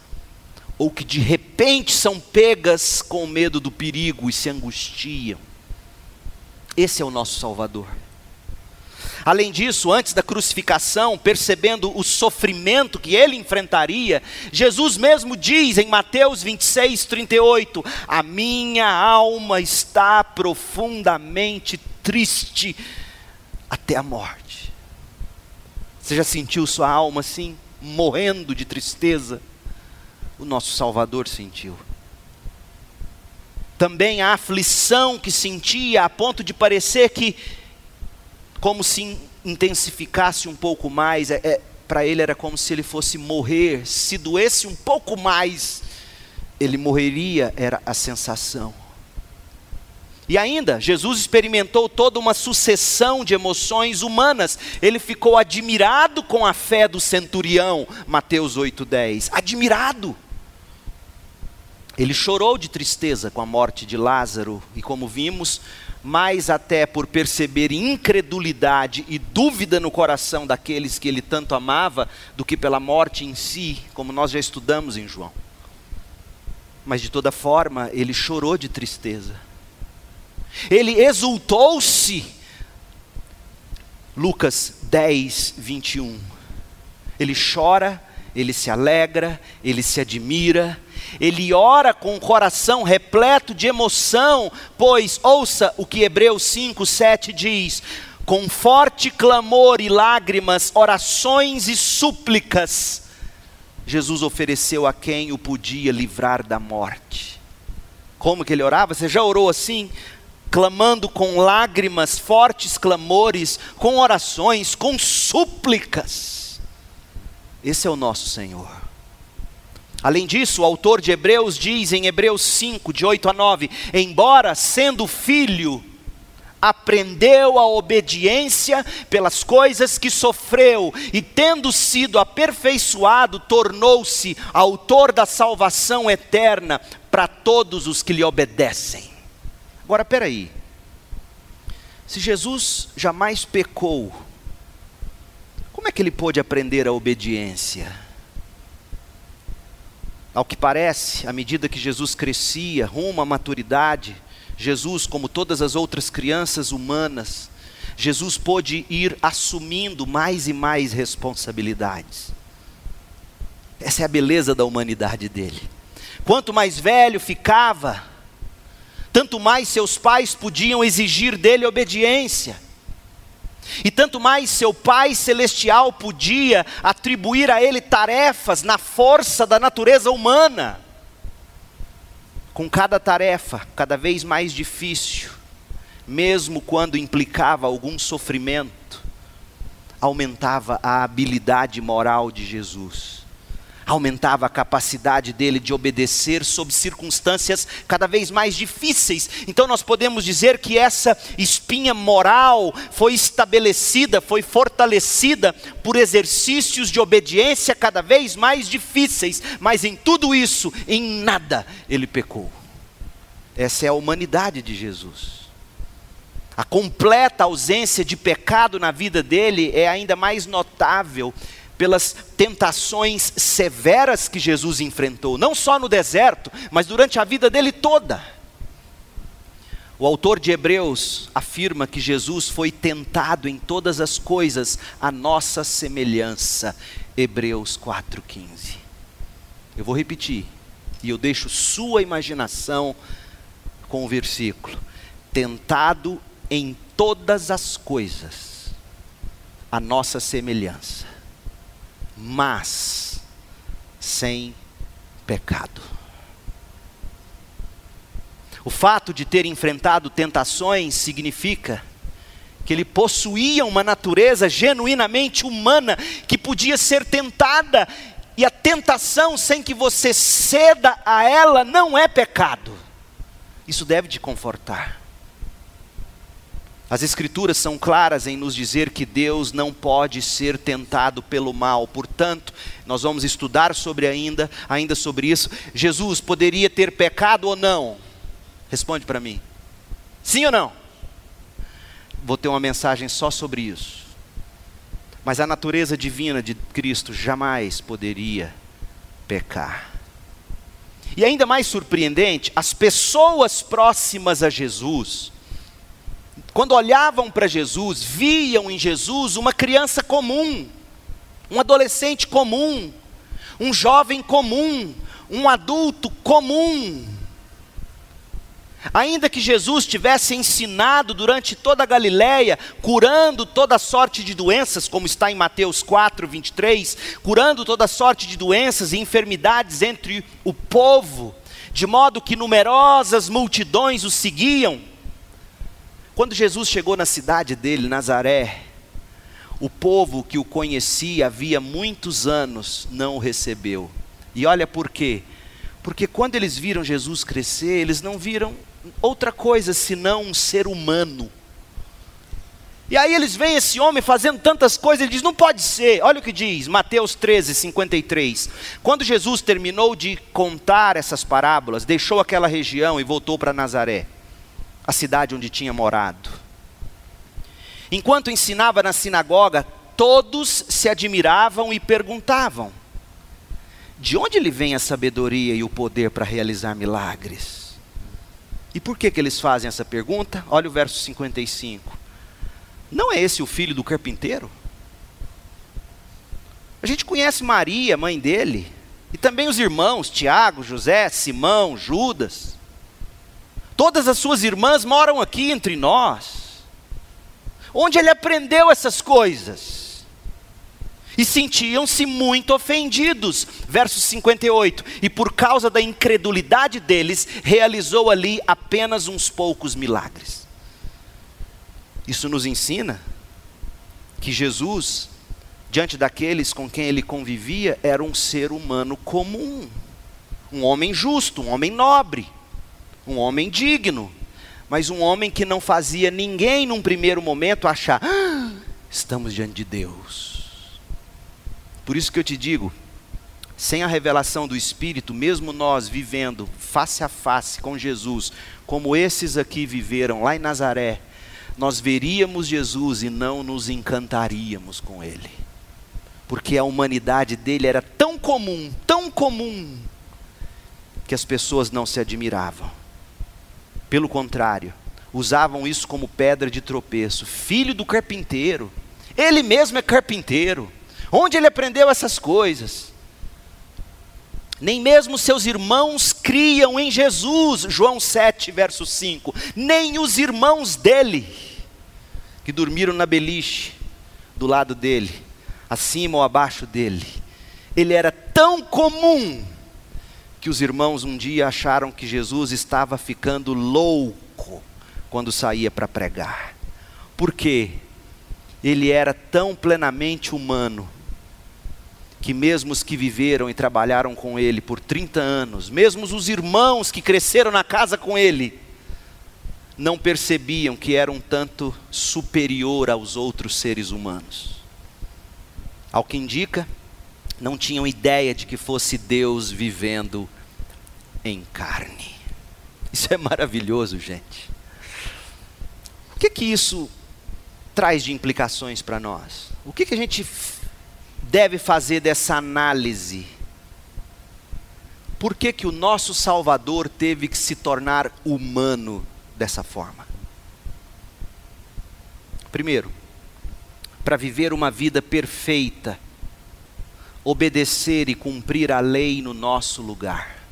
ou que de repente são pegas com medo do perigo e se angustiam. Esse é o nosso Salvador. Além disso, antes da crucificação, percebendo o sofrimento que ele enfrentaria, Jesus mesmo diz em Mateus 26, 38: A minha alma está profundamente triste até a morte. Você já sentiu sua alma assim, morrendo de tristeza? O nosso Salvador sentiu também a aflição que sentia, a ponto de parecer que como se intensificasse um pouco mais, é, é para ele era como se ele fosse morrer, se doesse um pouco mais, ele morreria, era a sensação. E ainda, Jesus experimentou toda uma sucessão de emoções humanas. Ele ficou admirado com a fé do centurião, Mateus 8:10. Admirado. Ele chorou de tristeza com a morte de Lázaro, e como vimos, mais até por perceber incredulidade e dúvida no coração daqueles que ele tanto amava, do que pela morte em si, como nós já estudamos em João. Mas de toda forma, ele chorou de tristeza. Ele exultou-se. Lucas 10, 21. Ele chora, ele se alegra, ele se admira, ele ora com o coração repleto de emoção, pois, ouça o que Hebreus 5, 7 diz: com forte clamor e lágrimas, orações e súplicas, Jesus ofereceu a quem o podia livrar da morte. Como que ele orava? Você já orou assim? Clamando com lágrimas, fortes clamores, com orações, com súplicas. Esse é o nosso Senhor. Além disso, o autor de Hebreus diz em Hebreus 5, de 8 a 9: Embora sendo filho, aprendeu a obediência pelas coisas que sofreu, e tendo sido aperfeiçoado, tornou-se autor da salvação eterna para todos os que lhe obedecem. Agora, peraí. Se Jesus jamais pecou, como é que ele pôde aprender a obediência? Ao que parece, à medida que Jesus crescia rumo à maturidade, Jesus, como todas as outras crianças humanas, Jesus pôde ir assumindo mais e mais responsabilidades. Essa é a beleza da humanidade dele. Quanto mais velho ficava, tanto mais seus pais podiam exigir dele obediência. E tanto mais seu Pai Celestial podia atribuir a ele tarefas na força da natureza humana. Com cada tarefa cada vez mais difícil, mesmo quando implicava algum sofrimento, aumentava a habilidade moral de Jesus, aumentava a capacidade dele de obedecer sob circunstâncias cada vez mais difíceis. Então nós podemos dizer que essa espinha moral foi estabelecida, foi fortalecida por exercícios de obediência cada vez mais difíceis, mas em tudo isso, em nada ele pecou. Essa é a humanidade de Jesus. A completa ausência de pecado na vida dele é ainda mais notável pelas tentações severas que Jesus enfrentou, não só no deserto, mas durante a vida dele toda. O autor de Hebreus afirma que Jesus foi tentado em todas as coisas a nossa semelhança. Hebreus 4,15. Eu vou repetir, e eu deixo sua imaginação com o versículo: tentado em todas as coisas, a nossa semelhança, mas sem pecado. O fato de ter enfrentado tentações significa que ele possuía uma natureza genuinamente humana que podia ser tentada, e a tentação sem que você ceda a ela não é pecado. Isso deve te confortar. As Escrituras são claras em nos dizer que Deus não pode ser tentado pelo mal. Portanto, nós vamos estudar sobre ainda, ainda sobre isso. Jesus poderia ter pecado ou não? Responde para mim. Sim ou não? Vou ter uma mensagem só sobre isso. Mas a natureza divina de Cristo jamais poderia pecar. E ainda mais surpreendente, as pessoas próximas a Jesus, quando olhavam para Jesus, viam em Jesus uma criança comum, um adolescente comum, um jovem comum, um adulto comum. Ainda que Jesus tivesse ensinado durante toda a Galiléia, curando toda sorte de doenças, como está em Mateus 4, 23, curando toda sorte de doenças e enfermidades entre o povo, de modo que numerosas multidões o seguiam. Quando Jesus chegou na cidade dele, Nazaré, o povo que o conhecia havia muitos anos não o recebeu. E olha por quê? Porque quando eles viram Jesus crescer, eles não viram outra coisa senão um ser humano. E aí eles veem esse homem fazendo tantas coisas, ele diz: não pode ser. Olha o que diz, Mateus 13, 53. Quando Jesus terminou de contar essas parábolas, deixou aquela região e voltou para Nazaré, a cidade onde tinha morado. Enquanto ensinava na sinagoga, todos se admiravam e perguntavam: de onde lhe vem a sabedoria e o poder para realizar milagres? E por que, que eles fazem essa pergunta? Olha o verso 55. Não é esse o filho do carpinteiro? A gente conhece Maria, mãe dele, e também os irmãos, Tiago, José, Simão, Judas. Todas as suas irmãs moram aqui entre nós. Onde ele aprendeu essas coisas? E sentiam-se muito ofendidos. Verso 58. E por causa da incredulidade deles, realizou ali apenas uns poucos milagres. Isso nos ensina que Jesus diante daqueles com quem ele convivia, era um ser humano comum, um homem justo, um homem nobre, um homem digno, mas um homem que não fazia ninguém num primeiro momento achar, ah, estamos diante de Deus. Por isso que eu te digo, sem a revelação do Espírito, mesmo nós vivendo face a face com Jesus, como esses aqui viveram lá em Nazaré, nós veríamos Jesus e não nos encantaríamos com Ele porque a humanidade dele era tão comum, tão comum, que as pessoas não se admiravam. Pelo contrário, usavam isso como pedra de tropeço. Filho do carpinteiro, ele mesmo é carpinteiro. Onde ele aprendeu essas coisas? Nem mesmo seus irmãos criam em Jesus, João 7, verso 5. Nem os irmãos dele, que dormiram na beliche do lado dele, acima ou abaixo dele. Ele era tão comum que os irmãos um dia acharam que Jesus estava ficando louco quando saía para pregar. Por quê? Ele era tão plenamente humano que mesmo os que viveram e trabalharam com ele por 30 anos, mesmo os irmãos que cresceram na casa com ele, não percebiam que era um tanto superior aos outros seres humanos. Ao que indica, não tinham ideia de que fosse Deus vivendo em carne. Isso é maravilhoso, gente. O que que isso traz de implicações para nós? O que que a gente deve fazer dessa análise? Por que que o nosso Salvador teve que se tornar humano dessa forma? Primeiro, para viver uma vida perfeita, obedecer e cumprir a lei no nosso lugar.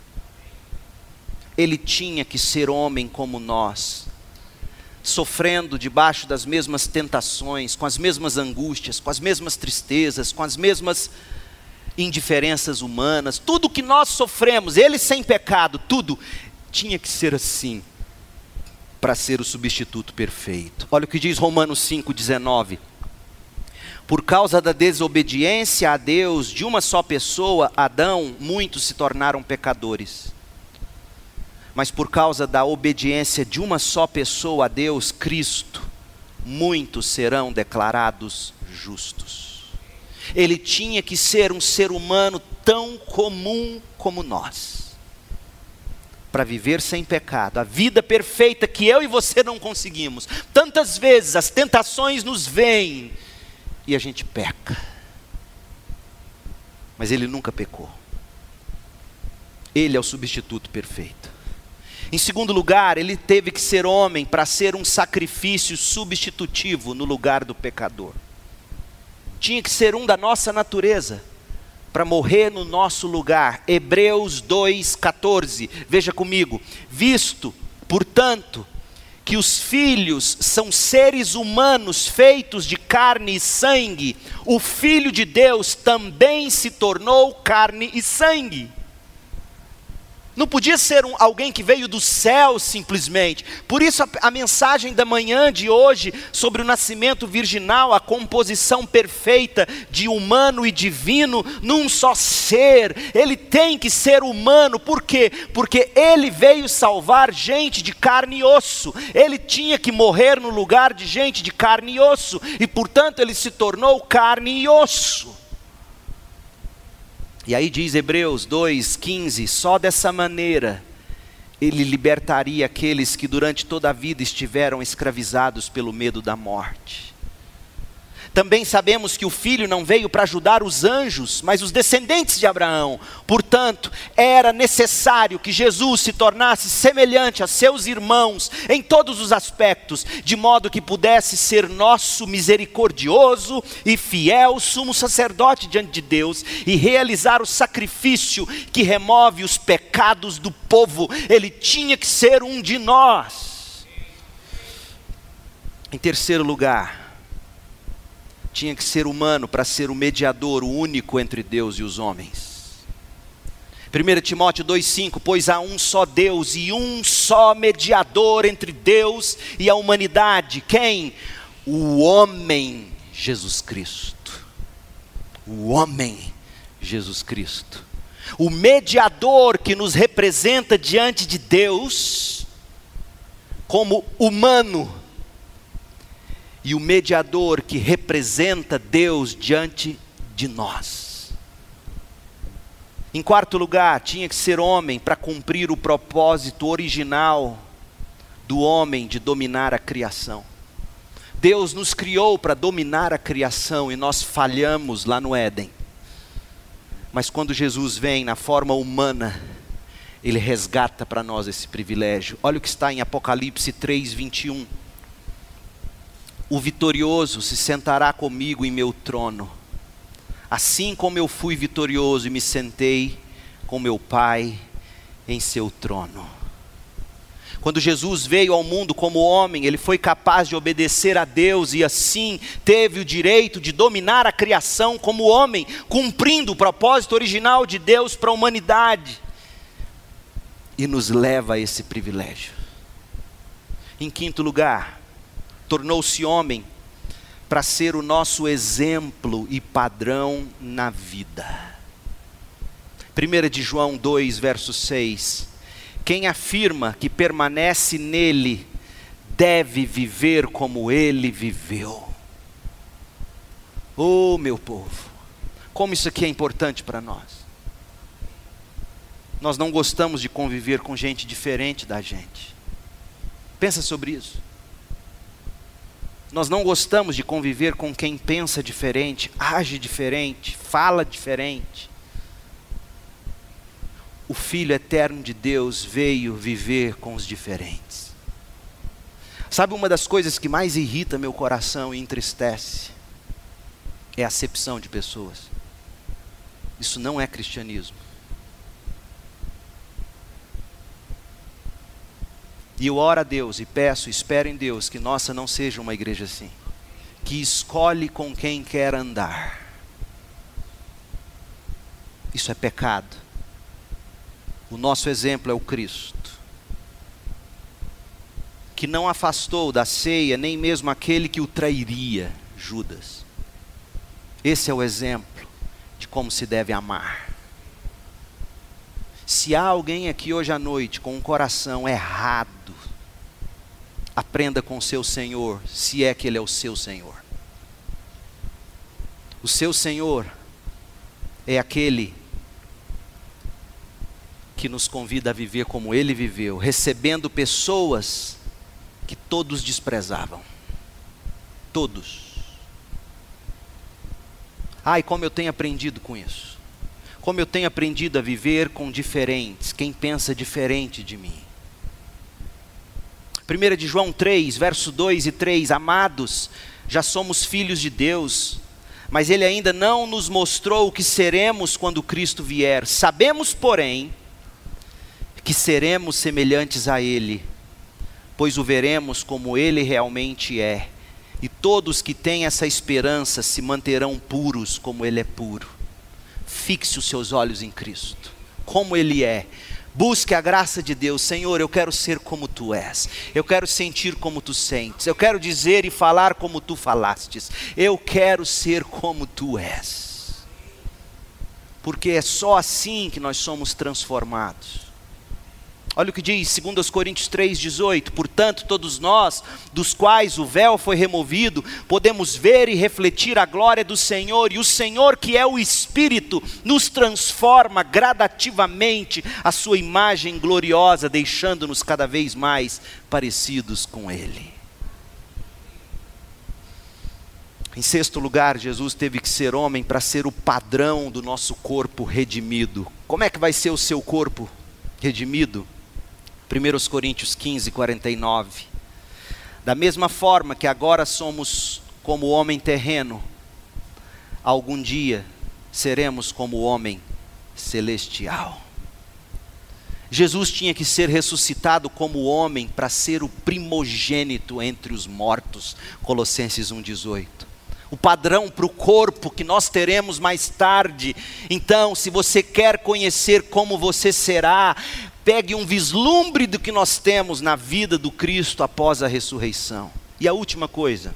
Ele tinha que ser homem como nós, sofrendo debaixo das mesmas tentações, com as mesmas angústias, com as mesmas tristezas, com as mesmas indiferenças humanas, tudo que nós sofremos, ele sem pecado, tudo tinha que ser assim para ser o substituto perfeito. Olha o que diz Romanos 5:19. Por causa da desobediência a Deus de uma só pessoa, Adão, muitos se tornaram pecadores. Mas por causa da obediência de uma só pessoa a Deus, Cristo, muitos serão declarados justos. Ele tinha que ser um ser humano tão comum como nós, para viver sem pecado, a vida perfeita que eu e você não conseguimos. Tantas vezes as tentações nos vêm e a gente peca. Mas ele nunca pecou. Ele é o substituto perfeito. Em segundo lugar, ele teve que ser homem para ser um sacrifício substitutivo no lugar do pecador. Tinha que ser um da nossa natureza para morrer no nosso lugar. Hebreus 2:14. Veja comigo. Visto, portanto, que os filhos são seres humanos feitos de carne e sangue, o Filho de Deus também se tornou carne e sangue. Não podia ser um, alguém que veio do céu simplesmente. Por isso, a, a, mensagem da manhã de hoje sobre o nascimento virginal, a composição perfeita de humano e divino num só ser. Ele tem que ser humano, por quê? Porque ele veio salvar gente de carne e osso. Ele tinha que morrer no lugar de gente de carne e osso. E portanto, ele se tornou carne e osso. E aí diz Hebreus 2,15: só dessa maneira ele libertaria aqueles que durante toda a vida estiveram escravizados pelo medo da morte. Também sabemos que o filho não veio para ajudar os anjos, mas os descendentes de Abraão. Portanto, era necessário que Jesus se tornasse semelhante a seus irmãos em todos os aspectos, de modo que pudesse ser nosso misericordioso e fiel sumo sacerdote diante de Deus e realizar o sacrifício que remove os pecados do povo. Ele tinha que ser um de nós. Em terceiro lugar, tinha que ser humano para ser o mediador, o único entre Deus e os homens. 1 Timóteo 2,5: Pois há um só Deus e um só mediador entre Deus e a humanidade. Quem? O homem Jesus Cristo. O homem Jesus Cristo. O mediador que nos representa diante de Deus, como humano e o mediador que representa Deus diante de nós. Em quarto lugar, tinha que ser homem para cumprir o propósito original do homem de dominar a criação. Deus nos criou para dominar a criação e nós falhamos lá no Éden. Mas quando Jesus vem na forma humana, ele resgata para nós esse privilégio. Olha o que está em Apocalipse 3, 21 o vitorioso se sentará comigo em meu trono, assim como eu fui vitorioso e me sentei com meu Pai em seu trono. Quando Jesus veio ao mundo como homem, ele foi capaz de obedecer a Deus e assim teve o direito de dominar a criação como homem, cumprindo o propósito original de Deus para a humanidade. E nos leva a esse privilégio. Em quinto lugar, tornou-se homem para ser o nosso exemplo e padrão na vida. 1 de João 2, verso 6. Quem afirma que permanece nele deve viver como ele viveu. Oh, meu povo, como isso aqui é importante para nós. Nós não gostamos de conviver com gente diferente da gente. Pensa sobre isso. Nós não gostamos de conviver com quem pensa diferente, age diferente, fala diferente. O Filho eterno de Deus veio viver com os diferentes. Sabe uma das coisas que mais irrita meu coração e entristece? É a acepção de pessoas. Isso não é cristianismo. E eu oro a Deus e peço, espero em Deus que nossa não seja uma igreja assim, que escolhe com quem quer andar. Isso é pecado. O nosso exemplo é o Cristo, que não afastou da ceia nem mesmo aquele que o trairia, Judas. Esse é o exemplo de como se deve amar. Se há alguém aqui hoje à noite com um coração errado, aprenda com o seu Senhor, se é que Ele é o seu Senhor. O seu Senhor é aquele que nos convida a viver como Ele viveu, recebendo pessoas que todos desprezavam. Todos. Ai, como eu tenho aprendido com isso. Como eu tenho aprendido a viver com diferentes, quem pensa diferente de mim. 1 de João 3, verso 2 e 3, amados, já somos filhos de Deus, mas Ele ainda não nos mostrou o que seremos quando Cristo vier. Sabemos, porém, que seremos semelhantes a Ele, pois o veremos como Ele realmente é. E todos que têm essa esperança se manterão puros como Ele é puro. Fixe os seus olhos em Cristo, como Ele é Busque a graça de Deus, Senhor. Eu quero ser como tu és, eu quero sentir como tu sentes, eu quero dizer e falar como tu falastes, eu quero ser como tu és, porque é só assim que nós somos transformados. Olha o que diz 2 Coríntios 3,18: Portanto, todos nós, dos quais o véu foi removido, podemos ver e refletir a glória do Senhor, e o Senhor, que é o Espírito, nos transforma gradativamente a sua imagem gloriosa, deixando-nos cada vez mais parecidos com Ele. Em sexto lugar, Jesus teve que ser homem para ser o padrão do nosso corpo redimido. Como é que vai ser o seu corpo redimido? 1 Coríntios 15, 49. Da mesma forma que agora somos como homem terreno, algum dia seremos como homem celestial. Jesus tinha que ser ressuscitado como homem para ser o primogênito entre os mortos. Colossenses 1,18 o padrão para o corpo que nós teremos mais tarde. Então, se você quer conhecer como você será, pegue um vislumbre do que nós temos na vida do Cristo após a ressurreição. E a última coisa,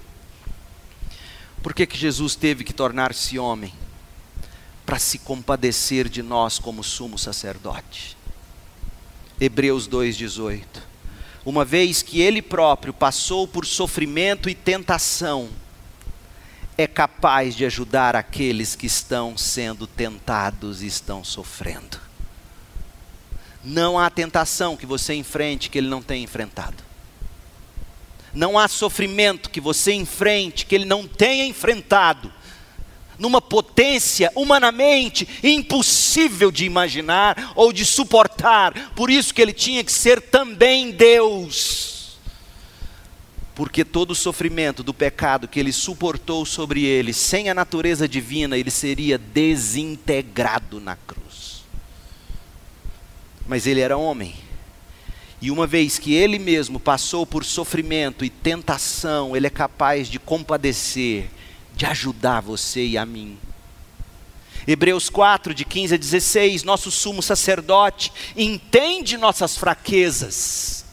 por que, que Jesus teve que tornar-se homem? Para se compadecer de nós como sumo sacerdote. Hebreus 2,18. Uma vez que ele próprio passou por sofrimento e tentação, é capaz de ajudar aqueles que estão sendo tentados e estão sofrendo. Não há tentação que você enfrente que ele não tenha enfrentado. Não há sofrimento que você enfrente que ele não tenha enfrentado. Numa potência humanamente impossível de imaginar ou de suportar. Por isso que ele tinha que ser também Deus porque todo o sofrimento do pecado que ele suportou sobre ele, sem a natureza divina, ele seria desintegrado na cruz. Mas ele era homem. E uma vez que ele mesmo passou por sofrimento e tentação, ele é capaz de compadecer, de ajudar você e a mim. Hebreus 4, de 15 a 16, nosso sumo sacerdote entende nossas fraquezas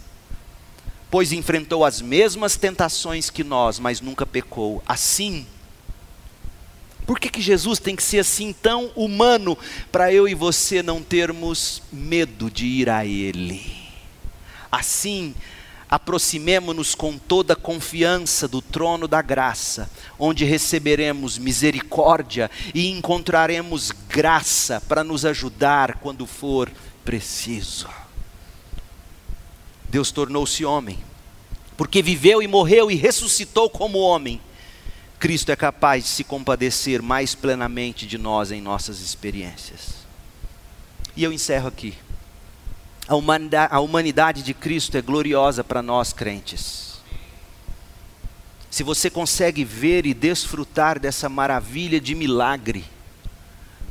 pois enfrentou as mesmas tentações que nós, mas nunca pecou. Assim, por que, que Jesus tem que ser assim tão humano para eu e você não termos medo de ir a Ele? Assim, aproximemo-nos com toda confiança do trono da graça, onde receberemos misericórdia e encontraremos graça para nos ajudar quando for preciso. Deus tornou-se homem, porque viveu e morreu e ressuscitou como homem. Cristo é capaz de se compadecer mais plenamente de nós em nossas experiências. E eu encerro aqui. A humanidade, a humanidade de Cristo é gloriosa para nós crentes. Se você consegue ver e desfrutar dessa maravilha de milagre,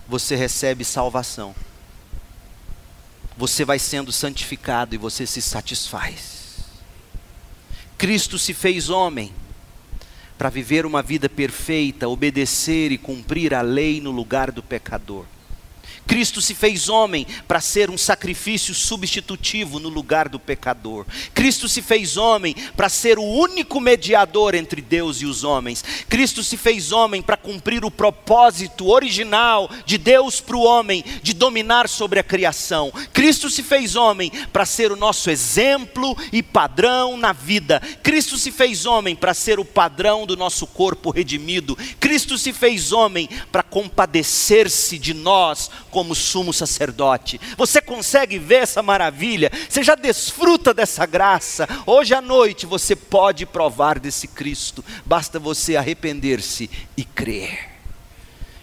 você recebe salvação você vai sendo santificado e você se satisfaz. Cristo se fez homem para viver uma vida perfeita, obedecer e cumprir a lei no lugar do pecador. Cristo se fez homem para ser um sacrifício substitutivo no lugar do pecador. Cristo se fez homem para ser o único mediador entre Deus e os homens. Cristo se fez homem para cumprir o propósito original de Deus para o homem, de dominar sobre a criação. Cristo se fez homem para ser o nosso exemplo e padrão na vida. Cristo se fez homem para ser o padrão do nosso corpo redimido. Cristo se fez homem para compadecer-se de nós como sumo sacerdote. Você consegue ver essa maravilha? Você já desfruta dessa graça? Hoje à noite você pode provar desse Cristo, basta você arrepender-se e crer.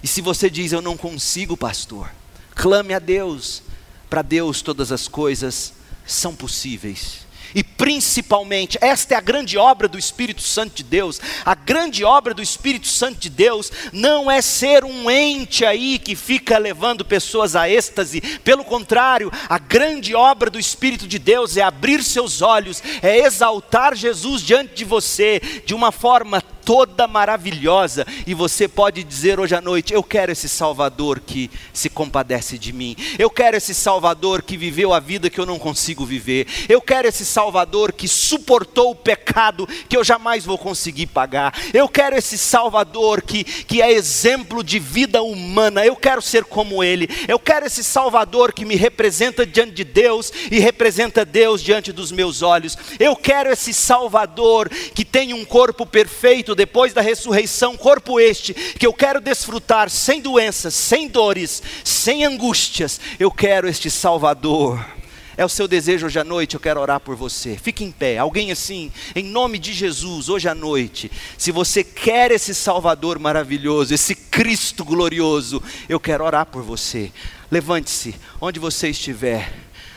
E se você diz, Eu não consigo, pastor, clame a Deus, para Deus todas as coisas são possíveis. E principalmente, esta é a grande obra do Espírito Santo de Deus. A grande obra do Espírito Santo de Deus não é ser um ente aí que fica levando pessoas a êxtase. Pelo contrário, a grande obra do Espírito de Deus é abrir seus olhos, é exaltar Jesus diante de você de uma forma toda maravilhosa, e você pode dizer hoje à noite: Eu quero esse Salvador que se compadece de mim, eu quero esse Salvador que viveu a vida que eu não consigo viver, eu quero esse Salvador que suportou o pecado que eu jamais vou conseguir pagar, eu quero esse Salvador que, que é exemplo de vida humana, eu quero ser como Ele, eu quero esse Salvador que me representa diante de Deus e representa Deus diante dos meus olhos, eu quero esse Salvador que tem um corpo perfeito depois da ressurreição, corpo este, que eu quero desfrutar sem doenças, sem dores, sem angústias. Eu quero este Salvador. É o seu desejo hoje à noite, eu quero orar por você. Fique em pé. Alguém assim, em nome de Jesus, hoje à noite, se você quer esse Salvador maravilhoso, esse Cristo glorioso, eu quero orar por você. Levante-se, onde você estiver.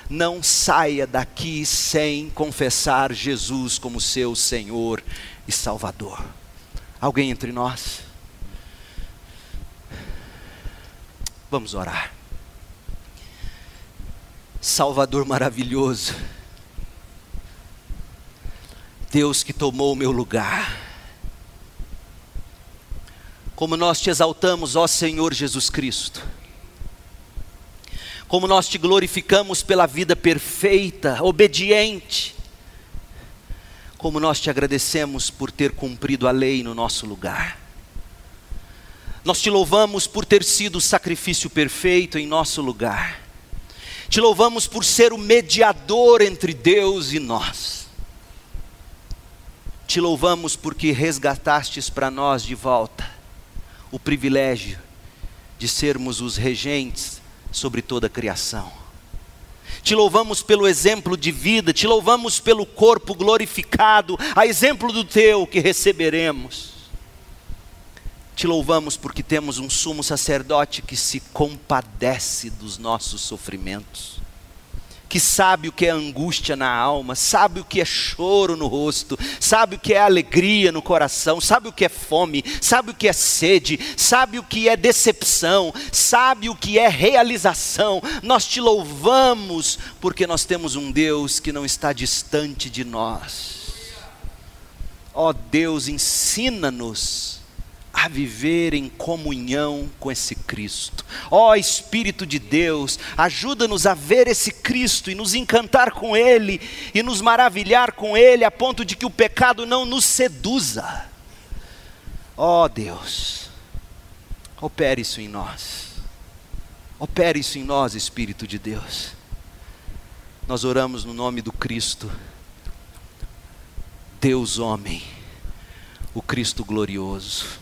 Não saia daqui sem confessar Jesus como seu Senhor e Salvador. Alguém entre nós? Vamos orar. Salvador maravilhoso, Deus que tomou o meu lugar, como nós te exaltamos, ó Senhor Jesus Cristo, como nós te glorificamos pela vida perfeita, obediente, como nós te agradecemos por ter cumprido a lei no nosso lugar. Nós te louvamos por ter sido o sacrifício perfeito em nosso lugar. Te louvamos por ser o mediador entre Deus e nós. Te louvamos porque resgatastes para nós de volta o privilégio de sermos os regentes sobre toda a criação. Te louvamos pelo exemplo de vida, te louvamos pelo corpo glorificado, a exemplo do teu que receberemos. Te louvamos porque temos um sumo sacerdote que se compadece dos nossos sofrimentos, que sabe o que é angústia na alma, sabe o que é choro no rosto, sabe o que é alegria no coração, sabe o que é fome, sabe o que é sede, sabe o que é decepção, sabe o que é realização. Nós te louvamos porque nós temos um Deus que não está distante de nós. Ó oh Deus, ensina-nos a viver em comunhão com esse Cristo. Ó oh, Espírito de Deus, ajuda-nos a ver esse Cristo e nos encantar com Ele e nos maravilhar com Ele, a ponto de que o pecado não nos seduza. Ó oh, Deus, opere isso em nós. Opere isso em nós, Espírito de Deus. Nós oramos no nome do Cristo, Deus homem, o Cristo glorioso